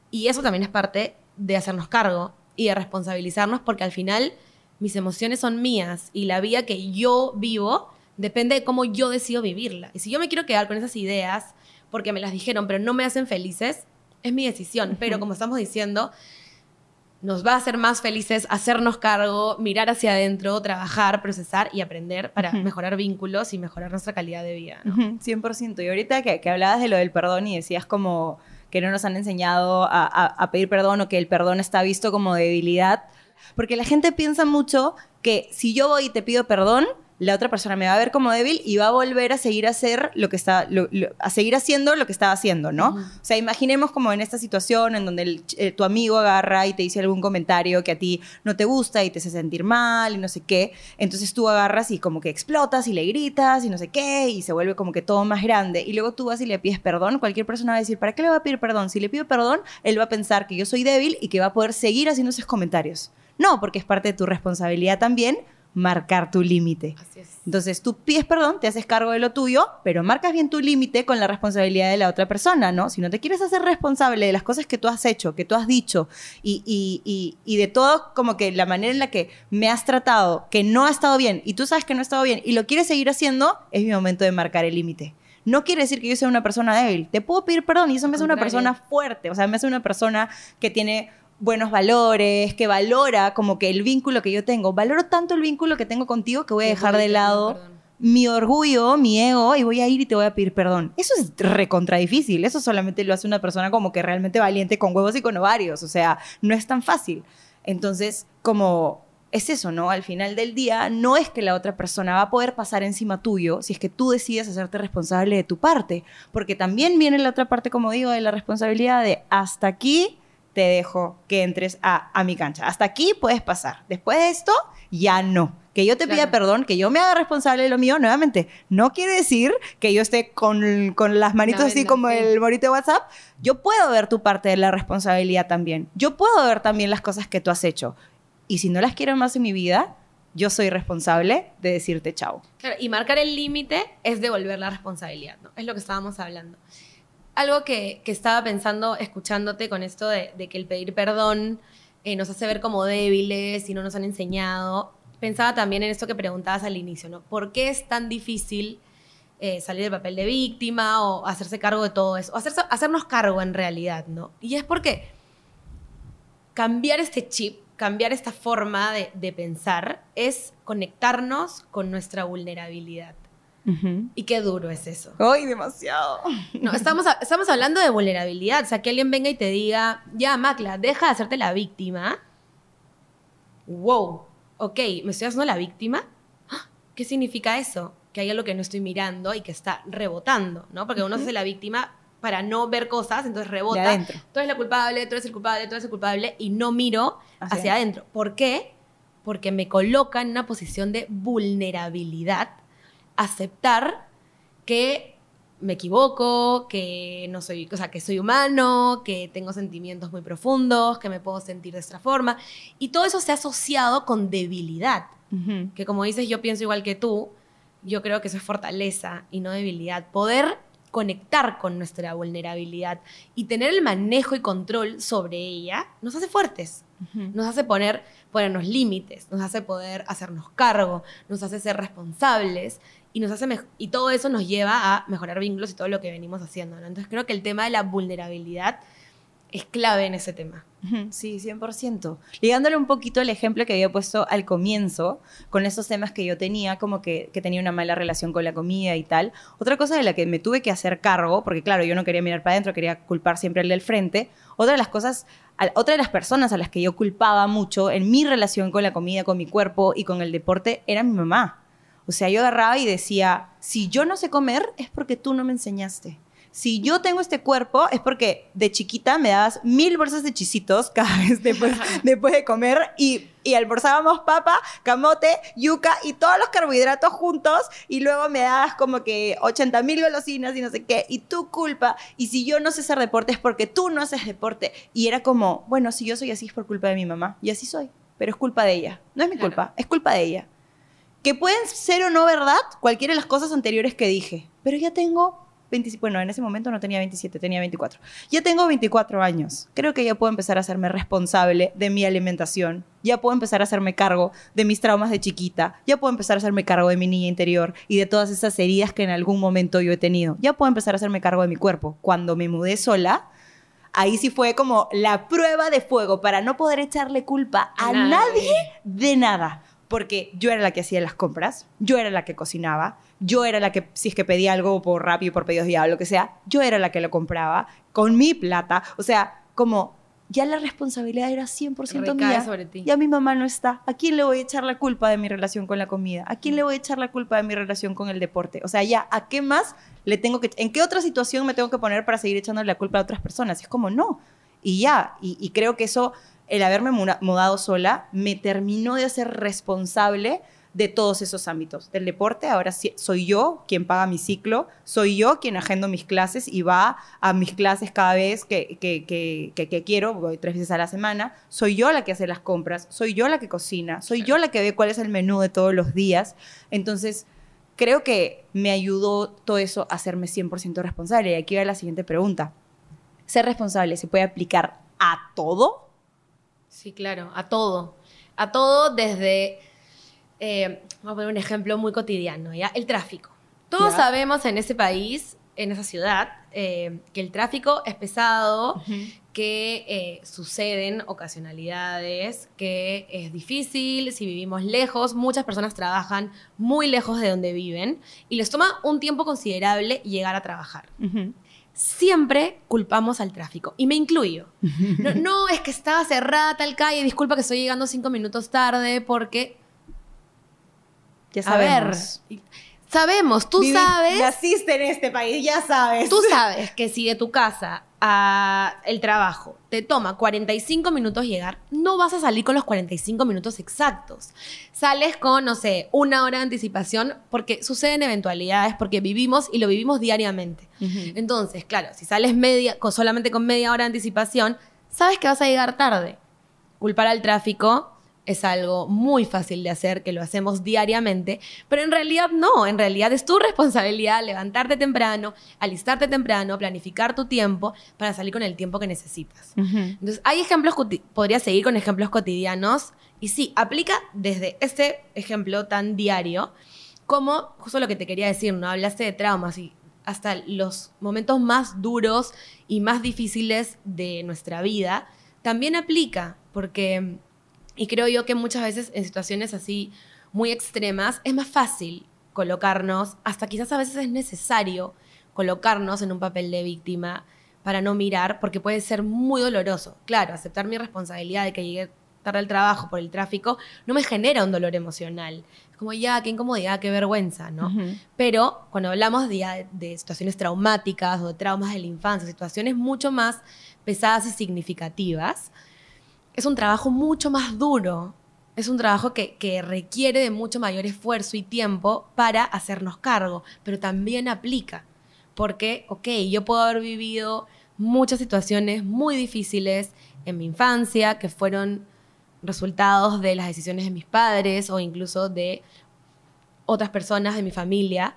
y eso también es parte de hacernos cargo y de responsabilizarnos porque al final mis emociones son mías y la vida que yo vivo depende de cómo yo decido vivirla. Y si yo me quiero quedar con esas ideas porque me las dijeron pero no me hacen felices, es mi decisión. Pero como estamos diciendo, nos va a hacer más felices hacernos cargo, mirar hacia adentro, trabajar, procesar y aprender para mejorar vínculos y mejorar nuestra calidad de vida. ¿no? 100%. Y ahorita que, que, hablabas de lo del perdón y decías como que no nos han enseñado a, a pedir perdón o que el perdón está visto como debilidad, porque la gente piensa mucho que si yo voy y te pido perdón, la otra persona me va a ver como débil y va a volver a seguir a hacer lo que está, a seguir haciendo lo que estaba haciendo, ¿no? O sea, imaginemos como en esta situación en donde eh, tu amigo agarra y te dice algún comentario que a ti no te gusta y te hace sentir mal y no sé qué, entonces tú agarras y como que explotas y le gritas y no sé qué y se vuelve como que todo más grande y luego tú vas y le pides perdón, cualquier persona va a decir, ¿para qué le va a pedir perdón? Si le pido perdón, él va a pensar que yo soy débil y que va a poder seguir haciendo esos comentarios. No, porque es parte de tu responsabilidad también marcar tu límite. Entonces tú pides perdón, te haces cargo de lo tuyo, pero marcas bien tu límite con la responsabilidad de la otra persona, ¿no? Si no te quieres hacer responsable de las cosas que tú has hecho, que tú has dicho y, y, y, de todo como que la manera en la que me has tratado, que no ha estado bien y tú sabes que no ha estado bien y lo quieres seguir haciendo, es mi momento de marcar el límite. No quiere decir que yo sea una persona débil. Te puedo pedir perdón y eso me hace una persona fuerte, o sea, me hace una persona que tiene buenos valores, que valora como que el vínculo que yo tengo. Valoro tanto el vínculo que tengo contigo que voy a dejar de lado mi orgullo, mi ego y voy a ir y te voy a pedir perdón. Eso es recontra difícil. Eso solamente lo hace una persona como que realmente valiente con huevos y con ovarios. O sea, no es tan fácil. Entonces, como es eso, ¿no? Al final del día, no es que la otra persona va a poder pasar encima tuyo si es que tú decides hacerte responsable de tu parte. Porque también viene la otra parte, como digo, de la responsabilidad de hasta aquí te dejo que entres a, a mi cancha. Hasta aquí puedes pasar. Después de esto, ya no. Que yo te pida perdón, que yo me haga responsable de lo mío, nuevamente, no quiere decir que yo esté con, con las manitos así como el morito de WhatsApp. Yo puedo ver tu parte de la responsabilidad también. Yo puedo ver también las cosas que tú has hecho Y si no las quiero más en mi vida, yo soy responsable de decirte chao. Claro, y marcar el límite es devolver la responsabilidad, ¿no? Es lo que estábamos hablando. Algo que, que estaba pensando, escuchándote con esto de, que el pedir perdón eh, nos hace ver como débiles y no nos han enseñado. Pensaba también en esto que preguntabas al inicio, ¿no? ¿Por qué es tan difícil eh, salir del papel de víctima o hacerse cargo de todo eso? O hacernos cargo en realidad, ¿no? Y es porque cambiar este chip, cambiar esta forma de, de pensar, es conectarnos con nuestra vulnerabilidad. Y qué duro es eso. ¡Ay, demasiado! No, estamos, estamos hablando de vulnerabilidad. O sea, que alguien venga y te diga, ya, Macla, deja de hacerte la víctima. Wow, ok, ¿me estoy haciendo la víctima? ¡Ah! ¿Qué significa eso? Que hay algo que no estoy mirando y que está rebotando, ¿no? Porque uno se hace la víctima para no ver cosas, entonces rebota. Tú eres la culpable, tú eres el culpable, tú eres el culpable, y no miro Hacia hacia adentro. ¿Por qué? Porque me coloca en una posición de vulnerabilidad aceptar que me equivoco, que no soy, o sea, que soy humano, que tengo sentimientos muy profundos, que me puedo sentir de esta forma. Y todo eso se ha asociado con debilidad. Ujú. Que como dices, yo pienso igual que tú, yo creo que eso es fortaleza y no debilidad. Poder conectar con nuestra vulnerabilidad y tener el manejo y control sobre ella nos hace fuertes. Nos hace poner, ponernos límites, nos hace poder hacernos cargo, nos hace ser responsables y, nos hace y todo eso nos lleva a mejorar vínculos y todo lo que venimos haciendo. ¿no? Entonces creo que el tema de la vulnerabilidad es clave en ese tema. Sí, 100%. Ligándole un poquito el ejemplo que había puesto al comienzo, con esos temas que yo tenía, como que, que tenía una mala relación con la comida y tal. Otra cosa de la que me tuve que hacer cargo, porque claro, yo no quería mirar para adentro, quería culpar siempre al del frente. Otra de las cosas, otra de las personas a las que yo culpaba mucho en mi relación con la comida, con mi cuerpo y con el deporte era mi mamá. O sea, yo agarraba y decía, si yo no sé comer es porque tú no me enseñaste. Si yo tengo este cuerpo es porque de chiquita me dabas mil bolsas de chisitos cada vez después, después de comer y, y almorzábamos papa, camote, yuca y todos los carbohidratos juntos y luego me dabas como que 80 mil golosinas y no sé qué. Y tu culpa y si yo no sé hacer deporte es porque tú no haces deporte. Y era como, bueno, si yo soy así es por culpa de mi mamá. Y así soy, pero es culpa de ella, no es mi Claro. culpa, es culpa de ella que pueden ser o no verdad cualquiera de las cosas anteriores que dije, pero ya tengo 27, bueno, en ese momento no tenía 27, tenía 24. Ya tengo 24 años. Creo que ya puedo empezar a hacerme responsable de mi alimentación. Ya puedo empezar a hacerme cargo de mis traumas de chiquita. Ya puedo empezar a hacerme cargo de mi niña interior y de todas esas heridas que en algún momento yo he tenido. Ya puedo empezar a hacerme cargo de mi cuerpo. Cuando me mudé sola, ahí sí fue como la prueba de fuego para no poder echarle culpa a Nadie. nadie de nada. Porque yo era la que hacía las compras, yo era la que cocinaba, yo era la que, si es que pedía algo por Rappi, por pedidos ya, lo que sea, yo era la que lo compraba con mi plata. O sea, como ya la responsabilidad era 100% Recae mía. sobre ti. Ya mi mamá no está. ¿A quién le voy a echar la culpa de mi relación con la comida? ¿A quién le voy a echar la culpa de mi relación con el deporte? O sea, ya, ¿a qué más le tengo que... ¿En qué otra situación me tengo que poner para seguir echándole la culpa a otras personas? Es como, no. Y ya, y, y creo que eso, el haberme muda- mudado sola, me terminó de hacer responsable de todos esos ámbitos. Del deporte, ahora sí- soy yo quien paga mi ciclo, soy yo quien agendo mis clases y va a mis clases cada vez que, que, que, que- que quiero, voy tres veces a la semana, soy yo la que hace las compras, soy yo la que cocina, soy yo la que ve cuál es el menú de todos los días. Entonces, creo que me ayudó todo eso a hacerme 100% responsable. Y aquí va la siguiente pregunta. ¿Ser responsable se puede aplicar a todo? Sí, claro, a todo. A todo desde, eh, vamos a poner un ejemplo muy cotidiano, ¿ya? El tráfico. Todos Ya. sabemos en ese país, en esa ciudad, eh, que el tráfico es pesado, que eh, suceden ocasionalidades, que es difícil, si vivimos lejos, muchas personas trabajan muy lejos de donde viven y les toma un tiempo considerable llegar a trabajar. Siempre culpamos al tráfico. Y me incluyo. No, no, es que estaba cerrada tal calle, disculpa que estoy llegando cinco minutos tarde porque... Ya A ver, sabemos. sabemos, tú Vivi- sabes, Naciste en este país, ya sabes. tú sabes que si de tu casa a el trabajo te toma 45 minutos llegar, no vas a salir con los 45 minutos exactos. Sales con, no sé, una hora de anticipación porque suceden eventualidades, porque vivimos y lo vivimos diariamente. Entonces, claro, si sales media, con, solamente con media hora de anticipación, sabes que vas a llegar tarde. Culpar al tráfico es algo muy fácil de hacer, que lo hacemos diariamente, pero en realidad no, en realidad es tu responsabilidad levantarte temprano, alistarte temprano, planificar tu tiempo para salir con el tiempo que necesitas. Entonces, hay ejemplos, podría seguir con ejemplos cotidianos y sí, aplica desde este ejemplo tan diario como justo lo que te quería decir, ¿no? Hablaste de traumas y hasta los momentos más duros y más difíciles de nuestra vida, también aplica, porque y creo yo que muchas veces en situaciones así muy extremas es más fácil colocarnos, hasta quizás a veces es necesario colocarnos en un papel de víctima para no mirar, porque puede ser muy doloroso. Claro, aceptar mi responsabilidad de que llegué tarde al trabajo por el tráfico no me genera un dolor emocional. Es como, ya, qué incomodidad, qué vergüenza, ¿no? Pero cuando hablamos de, de situaciones traumáticas o de traumas de la infancia, situaciones mucho más pesadas y significativas, es un trabajo mucho más duro. Es un trabajo que, requiere de mucho mayor esfuerzo y tiempo para hacernos cargo, pero también aplica. Porque, ok, yo puedo haber vivido muchas situaciones muy difíciles en mi infancia que fueron resultados de las decisiones de mis padres o incluso de otras personas de mi familia.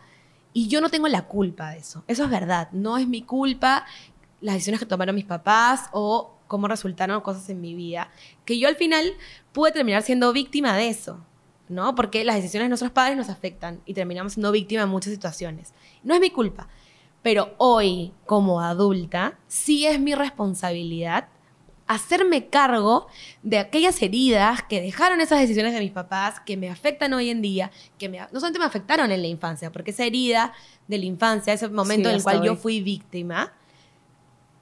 Y yo no tengo la culpa de eso. Eso es verdad. No es mi culpa las decisiones que tomaron mis papás o cómo resultaron cosas en mi vida, que yo al final pude terminar siendo víctima de eso, ¿no? Porque las decisiones de nuestros padres nos afectan y terminamos siendo víctima en muchas situaciones. No es mi culpa, pero hoy, como adulta, sí es mi responsabilidad hacerme cargo de aquellas heridas que dejaron esas decisiones de mis papás, que me afectan hoy en día, que me, no solamente me afectaron en la infancia, porque esa herida de la infancia, ese momento en el cual yo fui víctima,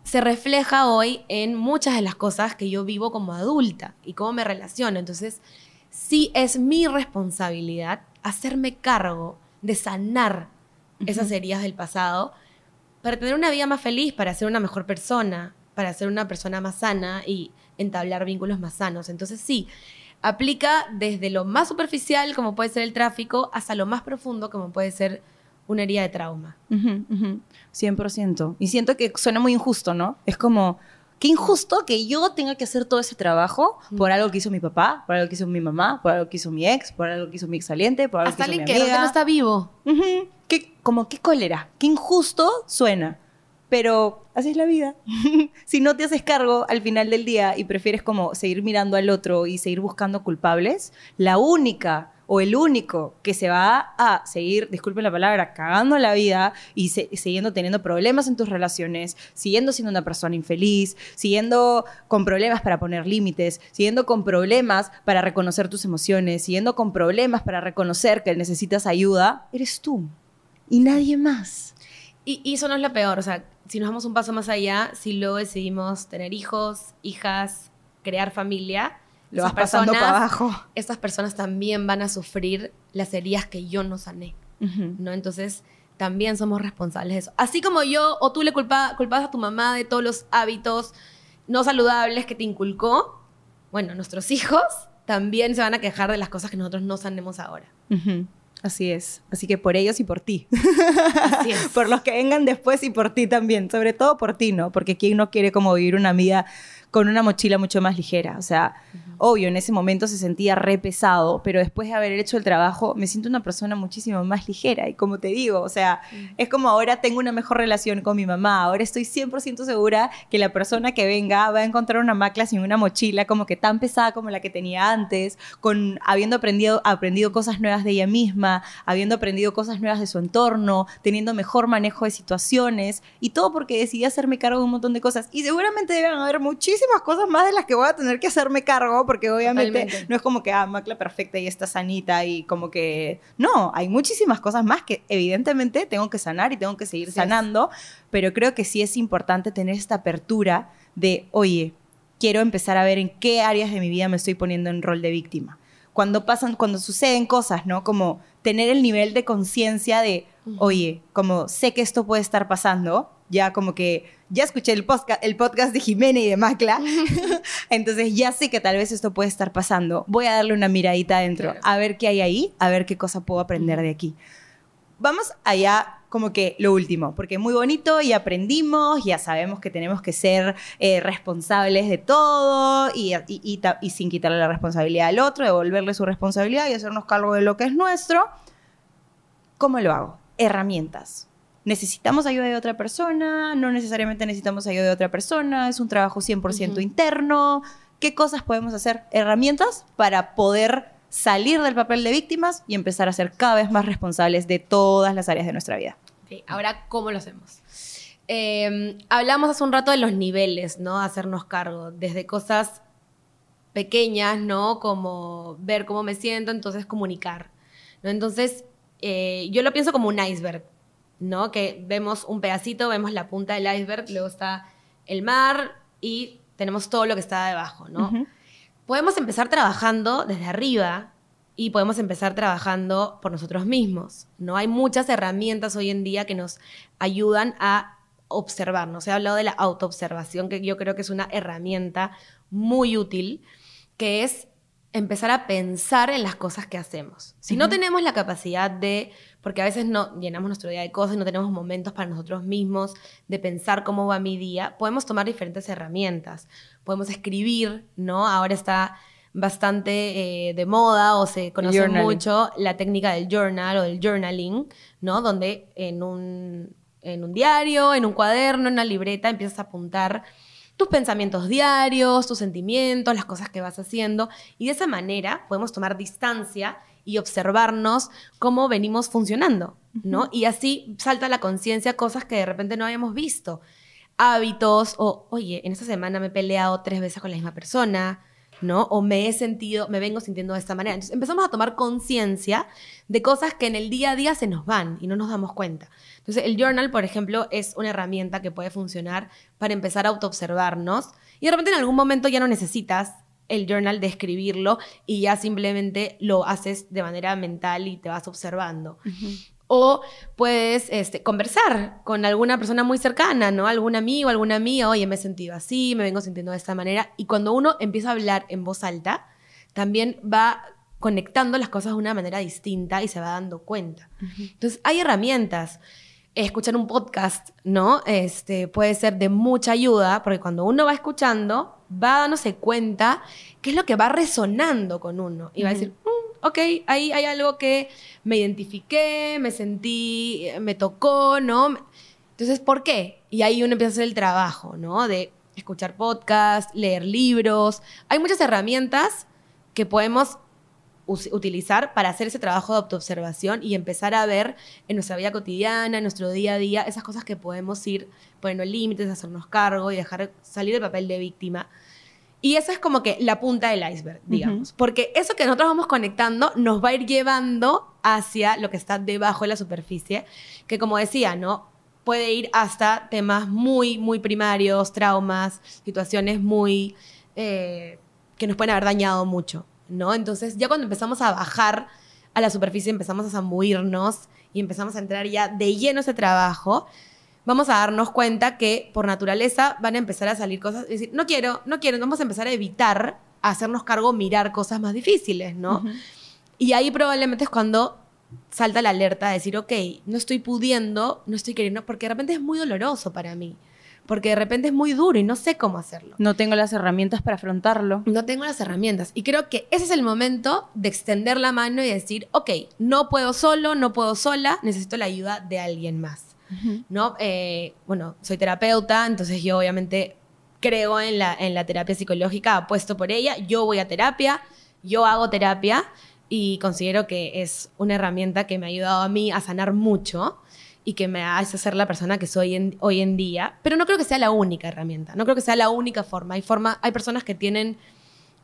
se refleja hoy en muchas de las cosas que yo vivo como adulta y cómo me relaciono. Entonces, sí es mi responsabilidad hacerme cargo de sanar esas heridas del pasado para tener una vida más feliz, para ser una mejor persona, para ser una persona más sana y entablar vínculos más sanos. Entonces, sí, aplica desde lo más superficial, como puede ser el tráfico, hasta lo más profundo, como puede ser una herida de trauma. 100%. Y siento que suena muy injusto, ¿no? Es como, qué injusto que yo tenga que hacer todo ese trabajo por algo que hizo mi papá, por algo que hizo mi mamá, por algo que hizo mi ex, por algo que hizo mi ex saliente, por algo que hizo mi amiga. que no está vivo. ¿Qué, como qué cólera, qué injusto suena. Pero así es la vida. si no te haces cargo al final del día y prefieres como seguir mirando al otro y seguir buscando culpables, la única o el único que se va a seguir, disculpen la palabra, cagando la vida y siguiendo teniendo problemas en tus relaciones, siguiendo siendo una persona infeliz, siguiendo con problemas para poner límites, siguiendo con problemas para reconocer tus emociones, siguiendo con problemas para reconocer que necesitas ayuda, eres tú y nadie más. Y, y eso no es lo peor, o sea, si nos vamos un paso más allá, si luego decidimos tener hijos, hijas, crear familia, lo vas pasando para abajo. Estas personas también van a sufrir las heridas que yo no sané, ¿no? Entonces, también somos responsables de eso. Así como yo o tú le culpa, culpas a tu mamá de todos los hábitos no saludables que te inculcó, bueno, nuestros hijos también se van a quejar de las cosas que nosotros no sanemos ahora. Así es. Así que por ellos y por ti. Así es. por los que vengan después y por ti también. Sobre todo por ti, ¿no? Porque quién no quiere como vivir una vida con una mochila mucho más ligera. O sea, obvio, en ese momento se sentía re pesado, pero después de haber hecho el trabajo me siento una persona muchísimo más ligera. Y como te digo, o sea, es como ahora tengo una mejor relación con mi mamá. Ahora estoy 100% segura que la persona que venga va a encontrar una macla sin una mochila como que tan pesada como la que tenía antes, con habiendo aprendido, aprendido cosas nuevas de ella misma, habiendo aprendido cosas nuevas de su entorno, teniendo mejor manejo de situaciones y todo porque decidí hacerme cargo de un montón de cosas. Y seguramente deben haber muchísimas muchísimas cosas más de las que voy a tener que hacerme cargo, porque obviamente no es como que, ah, Macla perfecta y está sanita y como que, no, hay muchísimas cosas más que evidentemente tengo que sanar y tengo que seguir sanando, pero creo que sí es importante tener esta apertura de, oye, quiero empezar a ver en qué áreas de mi vida me estoy poniendo en rol de víctima. Cuando pasan, cuando suceden cosas, ¿no? Como tener el nivel de conciencia de, oye, como sé que esto puede estar pasando, ya como que ya escuché el podcast, el podcast de Jimena y de Macla, entonces ya sé que tal vez esto puede estar pasando. Voy a darle una miradita adentro, a ver qué hay ahí, a ver qué cosa puedo aprender de aquí. vamos allá como que lo último, porque muy bonito y aprendimos, ya sabemos que tenemos que ser eh, responsables de todo y, y, y, sin quitarle la responsabilidad al otro, devolverle su responsabilidad y hacernos cargo de lo que es nuestro. ¿Cómo lo hago? Herramientas. ¿Necesitamos ayuda de otra persona? No necesariamente necesitamos ayuda de otra persona, es un trabajo 100% interno. ¿Qué cosas podemos hacer? Herramientas para poder salir del papel de víctimas y empezar a ser cada vez más responsables de todas las áreas de nuestra vida. Ahora, ¿cómo lo hacemos? Em, hablamos hace un rato de los niveles, ¿no? Hacernos cargo, desde cosas pequeñas, ¿no? Como ver cómo me siento, entonces comunicar, ¿no? Entonces, eh, yo lo pienso como un iceberg, ¿no? Que vemos un pedacito, vemos la punta del iceberg, luego está el mar y tenemos todo lo que está debajo, ¿no? podemos empezar trabajando desde arriba y podemos empezar trabajando por nosotros mismos. ¿no? Hay muchas herramientas hoy en día que nos ayudan a observarnos. He hablado de la autoobservación, que yo creo que es una herramienta muy útil, que es empezar a pensar en las cosas que hacemos. Si no tenemos la capacidad de, porque a veces no llenamos nuestro día de cosas no tenemos momentos para nosotros mismos de pensar cómo va mi día, podemos tomar diferentes herramientas. Podemos escribir, ¿no? Ahora está bastante eh, de moda o se conoce mucho la técnica del journal o del journaling, ¿no? Donde en un, en un diario, en un cuaderno, en una libreta empiezas a apuntar tus pensamientos diarios, tus sentimientos, las cosas que vas haciendo. Y de esa manera podemos tomar distancia y observarnos cómo venimos funcionando, ¿no? Y así salta la conciencia cosas que de repente no habíamos visto. Hábitos, o, oye, en esta semana me he peleado tres veces con la misma persona, ¿no? O me he sentido, me vengo sintiendo de esta manera. Entonces empezamos a tomar conciencia de cosas que en el día a día se nos van y no nos damos cuenta. Entonces el journal, por ejemplo, es una herramienta que puede funcionar para empezar a autoobservarnos y de repente en algún momento ya no necesitas el journal de escribirlo y ya simplemente lo haces de manera mental y te vas observando. O puedes este, conversar con alguna persona muy cercana, ¿no? Algún amigo, alguna amiga, oye, me he sentido así, me vengo sintiendo de esta manera. Y cuando uno empieza a hablar en voz alta, también va conectando las cosas de una manera distinta y se va dando cuenta. Entonces, hay herramientas. Escuchar un podcast, ¿no? Este, puede ser de mucha ayuda, porque cuando uno va escuchando, va dándose cuenta qué es lo que va resonando con uno. Y va a decir, ok, ahí hay algo que me identifiqué, me sentí, me tocó, ¿no? Entonces, ¿por qué? Y ahí uno empieza a hacer el trabajo, ¿no? De escuchar podcasts, leer libros. Hay muchas herramientas que podemos utilizar para hacer ese trabajo de autoobservación y empezar a ver en nuestra vida cotidiana, en nuestro día a día, esas cosas que podemos ir poniendo límites, hacernos cargo y dejar salir del papel de víctima y esa es como que la punta del iceberg, digamos. Porque eso que nosotros vamos conectando nos va a ir llevando hacia lo que está debajo de la superficie, que como decía, ¿no? Puede ir hasta temas muy, muy primarios, traumas, situaciones muy... Eh, que nos pueden haber dañado mucho, ¿no? Entonces ya cuando empezamos a bajar a la superficie, empezamos a zambuirnos y empezamos a entrar ya de lleno ese trabajo, vamos a darnos cuenta que por naturaleza van a empezar a salir cosas, es decir, no quiero, no quiero, vamos a empezar a evitar hacernos cargo, mirar cosas más difíciles, ¿no? Y ahí probablemente es cuando salta la alerta de decir, ok, no estoy pudiendo, no estoy queriendo, porque de repente es muy doloroso para mí. Porque de repente es muy duro y no sé cómo hacerlo. No tengo las herramientas para afrontarlo. No tengo las herramientas. Y creo que ese es el momento de extender la mano y decir, ok, no puedo solo, no puedo sola, necesito la ayuda de alguien más. ¿No? Eh, bueno, soy terapeuta, entonces yo obviamente creo en la, en la terapia psicológica, apuesto por ella, yo voy a terapia, yo hago terapia y considero que es una herramienta que me ha ayudado a mí a sanar mucho y que me hace ser la persona que soy hoy en día, pero no creo que sea la única herramienta, no creo que sea la única forma. Hay, hay personas que tienen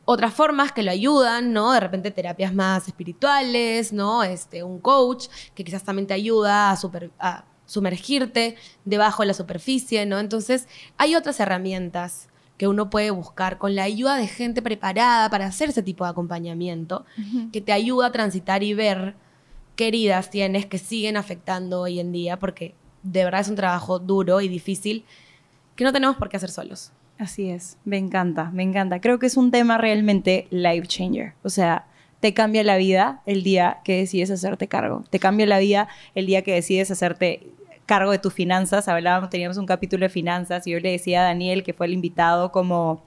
otras formas que lo ayudan, ¿no? De repente terapias más espirituales, ¿no? Este, un coach que quizás también te ayuda a, super, a sumergirte debajo de la superficie, ¿no? Entonces, hay otras herramientas que uno puede buscar con la ayuda de gente preparada para hacer ese tipo de acompañamiento, que te ayuda a transitar y ver qué heridas tienes que siguen afectando hoy en día, porque de verdad es un trabajo duro y difícil que no tenemos por qué hacer solos. Así es, me encanta, me encanta. Creo que es un tema realmente life changer. O sea, te cambia la vida el día que decides hacerte cargo. Te cambia la vida el día que decides hacerte cargo de tus finanzas. Hablábamos, teníamos un capítulo de finanzas y yo le decía a Daniel, que fue el invitado, como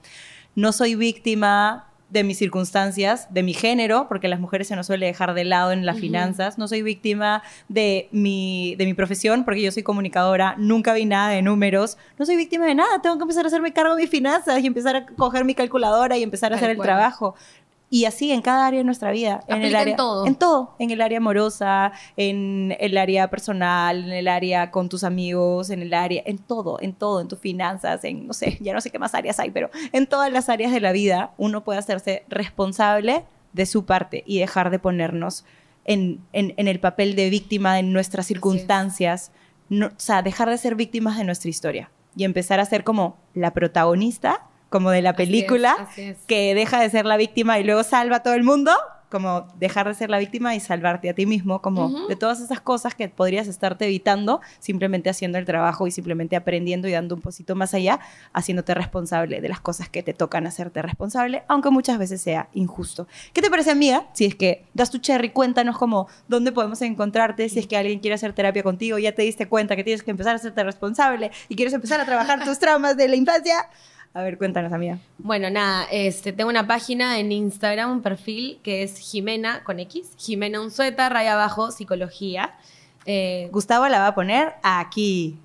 no soy víctima de mis circunstancias, de mi género, porque las mujeres se nos suele dejar de lado en las finanzas. No soy víctima de mi, de mi profesión, porque yo soy comunicadora, nunca vi nada de números. No soy víctima de nada, tengo que empezar a hacerme cargo de mis finanzas y empezar a coger mi calculadora y empezar a hacer el trabajo. Y así en cada área de nuestra vida. en el área, en todo. En todo. En el área amorosa, en el área personal, en el área con tus amigos, en el área, en todo, en todo, en tus finanzas, en, no sé, ya no sé qué más áreas hay, pero en todas las áreas de la vida uno puede hacerse responsable de su parte y dejar de ponernos en, en, en el papel de víctima de nuestras circunstancias. No, o sea, dejar de ser víctimas de nuestra historia y empezar a ser como la protagonista como de la película, así es. que deja de ser la víctima y luego salva a todo el mundo, como dejar de ser la víctima y salvarte a ti mismo, como de todas esas cosas que podrías estarte evitando simplemente haciendo el trabajo y simplemente aprendiendo y dando un poquito más allá, haciéndote responsable de las cosas que te tocan hacerte responsable, aunque muchas veces sea injusto. ¿Qué te parece, amiga? Si es que das tu cherry, cuéntanos como dónde podemos encontrarte, si es que alguien quiere hacer terapia contigo, ya te diste cuenta que tienes que empezar a hacerte responsable y quieres empezar a trabajar tus traumas de la infancia. A ver, cuéntanos, amiga. Bueno, nada, este, tengo una página en Instagram, un perfil que es Jimena con X, Jimena Unzueta, raya abajo, psicología. Eh, Gustavo la va a poner aquí.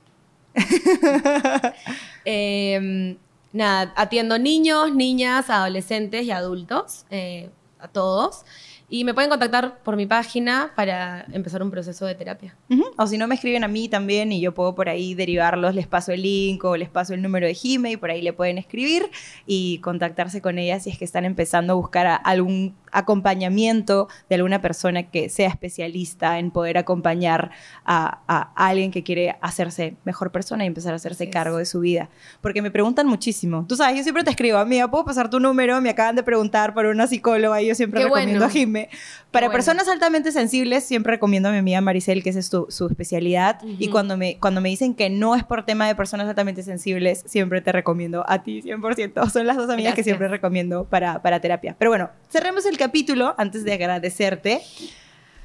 eh, nada, atiendo niños, niñas, adolescentes y adultos, eh, a todos. Y me pueden contactar por mi página para empezar un proceso de terapia. O si no, me escriben a mí también y yo puedo por ahí derivarlos, les paso el link o les paso el número de Gmail, por ahí le pueden escribir y contactarse con ellas si es que están empezando a buscar algún acompañamiento de alguna persona que sea especialista en poder acompañar a, a alguien que quiere hacerse mejor persona y empezar a hacerse es. cargo de su vida. Porque me preguntan muchísimo. Tú sabes, yo siempre te escribo, amiga, ¿puedo pasar tu número? Me acaban de preguntar por una psicóloga y yo siempre Qué recomiendo bueno. a Jime. Para bueno. personas altamente sensibles, siempre recomiendo a mi amiga Maricel, que esa es su, su especialidad. Y Ujú. cuando me, cuando me dicen que no es por tema de personas altamente sensibles, siempre te recomiendo a ti 100%. Son las dos amigas que Gracias. siempre recomiendo para, para terapia. Pero bueno, cerremos el capítulo antes de agradecerte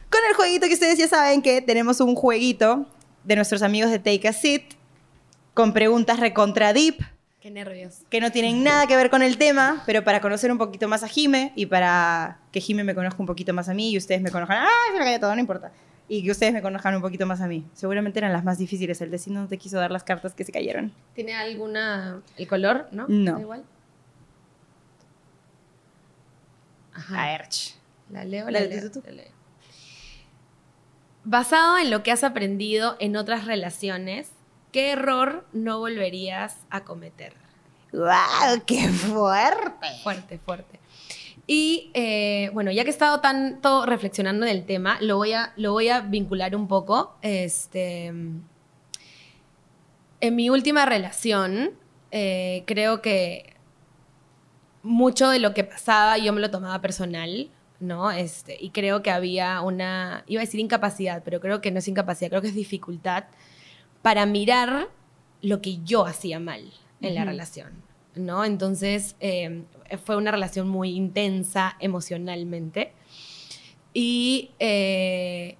con el jueguito que ustedes ya saben que tenemos un jueguito de nuestros amigos de Take a Seat con preguntas recontra deep Qué nervios. que no tienen nada que ver con el tema, pero para conocer un poquito más a Jime y para que Jime me conozca un poquito más a mí y ustedes me conozcan, ¡ah! Se me cayó todo, no importa. Y que ustedes me conozcan un poquito más a mí. Seguramente eran las más difíciles. El destino no te quiso dar las cartas que se cayeron. ¿Tiene alguna. el color, no? No. ¿Da igual? Ajá. A ver, ch. La leo, La la, leo, la leo. Basado en lo que has aprendido en otras relaciones, ¿qué error no volverías a cometer? ¡Guau! ¡Qué fuerte! Fuerte, fuerte. Y eh, bueno, ya que he estado tanto reflexionando en el tema, lo voy a, lo voy a vincular un poco. Este, en mi última relación, eh, creo que mucho de lo que pasaba yo me lo tomaba personal, ¿no? Este, y creo que había una, iba a decir incapacidad, pero creo que no es incapacidad, creo que es dificultad para mirar lo que yo hacía mal en la relación, ¿no? Entonces, eh, fue una relación muy intensa emocionalmente y eh,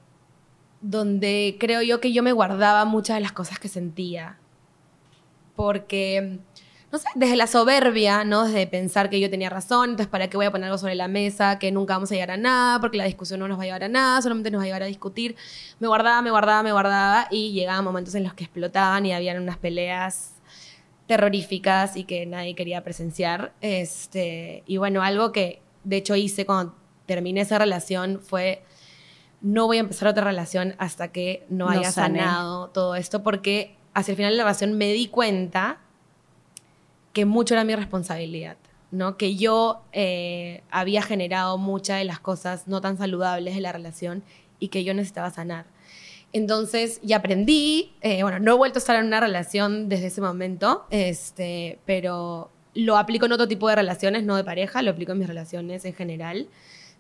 donde creo yo que yo me guardaba muchas de las cosas que sentía, porque, no sé, desde la soberbia, ¿no? Desde pensar que yo tenía razón, entonces, ¿para qué voy a poner algo sobre la mesa? Que nunca vamos a llegar a nada, porque la discusión no nos va a llevar a nada, solamente nos va a llevar a discutir. Me guardaba, me guardaba, me guardaba, y llegaban momentos en los que explotaban y habían unas peleas terroríficas y que nadie quería presenciar. Este, y bueno, algo que de hecho hice cuando terminé esa relación fue no voy a empezar otra relación hasta que no No haya sane. sanado todo esto, porque hacia el final de la relación me di cuenta que mucho era mi responsabilidad, ¿no? Que yo eh, había generado muchas de las cosas no tan saludables de la relación y que yo necesitaba sanar. Entonces, y aprendí, eh, bueno, no he vuelto a estar en una relación desde ese momento, este, pero lo aplico en otro tipo de relaciones, no de pareja, lo aplico en mis relaciones en general.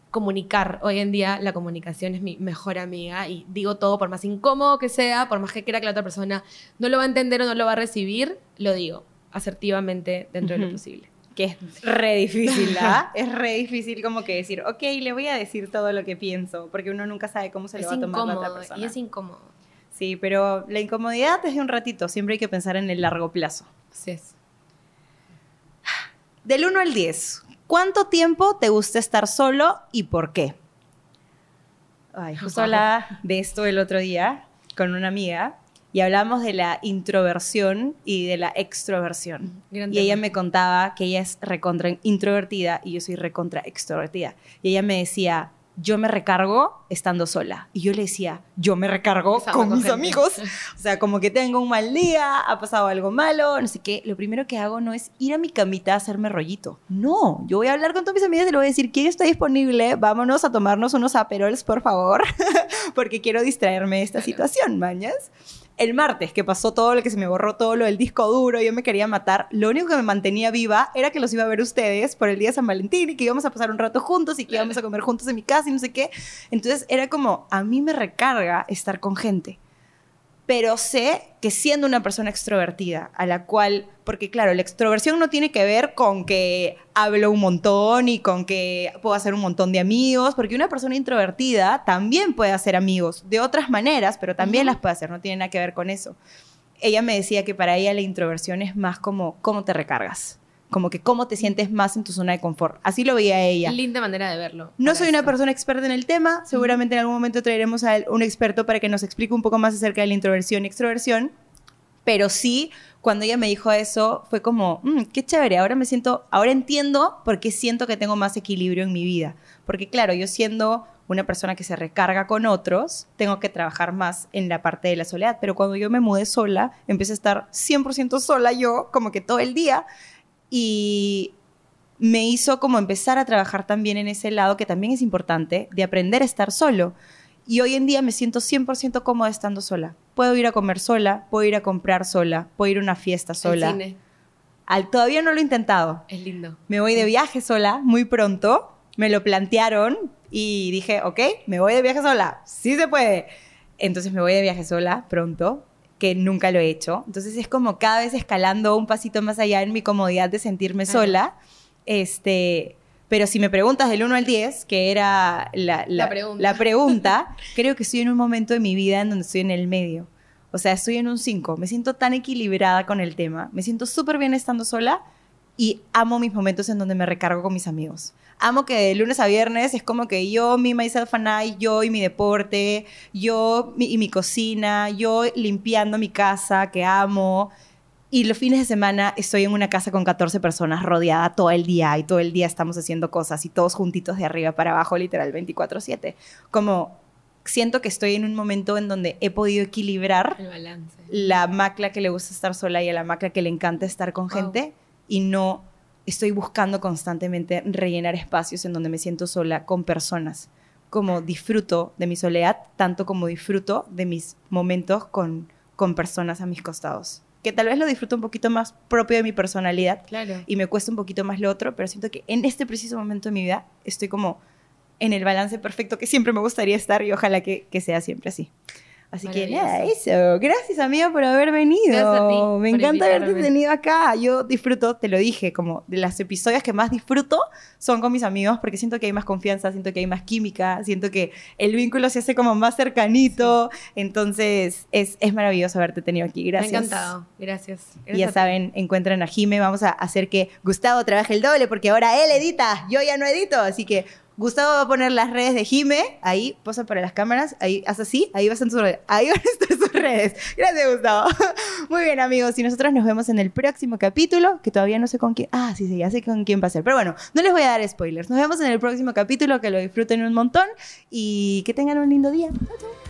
Comunicar, hoy en día la comunicación es mi mejor amiga y digo todo, por más incómodo que sea, por más que crea que la otra persona no lo va a entender o no lo va a recibir, lo digo asertivamente dentro de lo posible. que es re difícil, ¿ah? es re difícil como que decir, ok, le voy a decir todo lo que pienso, porque uno nunca sabe cómo se es le va a tomar la otra incómodo persona. y es incómodo. Sí, pero la incomodidad es de un ratito, siempre hay que pensar en el largo plazo. Sí es. Del 1 al 10, ¿cuánto tiempo te gusta estar solo y por qué? Ay, justo hablaba de esto el otro día con una amiga y hablamos de la introversión y de la extroversión. Gran Y ella me contaba que ella es recontra introvertida y yo soy recontra extrovertida. Y ella me decía, yo me recargo estando sola. Y yo le decía, yo me recargo con con mis amigos. O sea, como que tengo un mal día, ha pasado algo malo, no sé qué. Lo primero que hago no es ir a mi camita a hacerme rollito. No, yo voy a hablar con todas mis amigas y le voy a decir, ¿quién está disponible? Vámonos a tomarnos unos aperols, por favor, porque quiero distraerme de esta situación, mañas. El martes, que pasó todo lo que se me borró todo lo del disco duro, yo me quería matar. Lo único que me mantenía viva era que los iba a ver ustedes por el día de San Valentín y que íbamos a pasar un rato juntos y que íbamos a comer juntos en mi casa y no sé qué. Entonces era como, a mí me recarga estar con gente. Pero sé que siendo una persona extrovertida, a la cual, porque claro, la extroversión no tiene que ver con que hablo un montón y con que puedo hacer un montón de amigos, porque una persona introvertida también puede hacer amigos de otras maneras, pero también las puede hacer, no tiene nada que ver con eso. Ella me decía que para ella la introversión es más como cómo te recargas, como que cómo te sientes más en tu zona de confort. Así lo veía ella. Linda manera de verlo. No soy una esto. persona experta en el tema, seguramente en algún momento traeremos a un experto para que nos explique un poco más acerca de la introversión y extroversión, pero sí, cuando ella me dijo eso, fue como, "Mm, qué chévere, ahora me siento, ahora entiendo por qué siento que tengo más equilibrio en mi vida, porque claro, yo siendo una persona que se recarga con otros, tengo que trabajar más en la parte de la soledad, pero cuando yo me mudé sola, empecé a estar 100% sola yo, como que todo el día, y me hizo como empezar a trabajar también en ese lado que también es importante, de aprender a estar solo. Y hoy en día me siento 100% cómoda estando sola. Puedo ir a comer sola, puedo ir a comprar sola, puedo ir a una fiesta El sola. cine Al, todavía no lo he intentado. es lindo. Me voy de viaje sola muy pronto. Me lo plantearon y dije, ok, me voy de viaje sola. Sí se puede. Entonces me voy de viaje sola pronto, que nunca lo he hecho. Entonces es como cada vez escalando un pasito más allá en mi comodidad de sentirme Claro. sola. Este, pero si me preguntas del 1 al 10, que era la, la- La pregunta. la pregunta, creo que estoy en un momento de mi vida en donde estoy en el medio. O sea, estoy en un 5. Me siento tan equilibrada con el tema. Me siento súper bien estando sola y amo mis momentos en donde me recargo con mis amigos. Amo que de lunes a viernes es como que yo, me, myself and I, yo y mi deporte, yo mi- y mi cocina, yo limpiando mi casa, que amo. Y los fines de semana estoy en una casa con 14 personas rodeada todo el día y todo el día estamos haciendo cosas y todos juntitos de arriba para abajo, literal 24/7. Como siento que estoy en un momento en donde he podido equilibrar El balance. la macla que le gusta estar sola y a la macla que le encanta estar con Wow. gente y no estoy buscando constantemente rellenar espacios en donde me siento sola con personas. Como disfruto de mi soledad, tanto como disfruto de mis momentos con, con personas a mis costados. Que tal vez lo disfruto un poquito más propio de mi personalidad Claro. y me cuesta un poquito más lo otro, pero siento que en este preciso momento de mi vida estoy como en el balance perfecto que siempre me gustaría estar y ojalá que, que sea siempre así. Así que nada, eso. Gracias, amiga, por haber venido. Gracias a ti me encanta haberte tenido acá. Yo disfruto, te lo dije, como de los episodios que más disfruto son con mis amigos porque siento que hay más confianza, siento que hay más química, siento que el vínculo se hace como más cercanito. Entonces, es, es maravilloso haberte tenido aquí. Gracias. Me ha encantado. Gracias. Y Gracias ya a ti. saben, encuentran a Jime. Vamos a hacer que Gustavo trabaje el doble porque ahora él edita, yo ya no edito. Así que Gustavo va a poner las redes de Jime. Ahí, posa para las cámaras. Ahí, haz así. Ahí, va a estar sus redes. ahí van a estar sus redes. Gracias, Gustavo. Muy bien, amigos. Y nosotros nos vemos en el próximo capítulo, que todavía no sé con quién. Ah, sí, sí, ya sé con quién va a ser. Pero bueno, no les voy a dar spoilers. Nos vemos en el próximo capítulo. Que lo disfruten un montón y que tengan un lindo día. Chao, chao.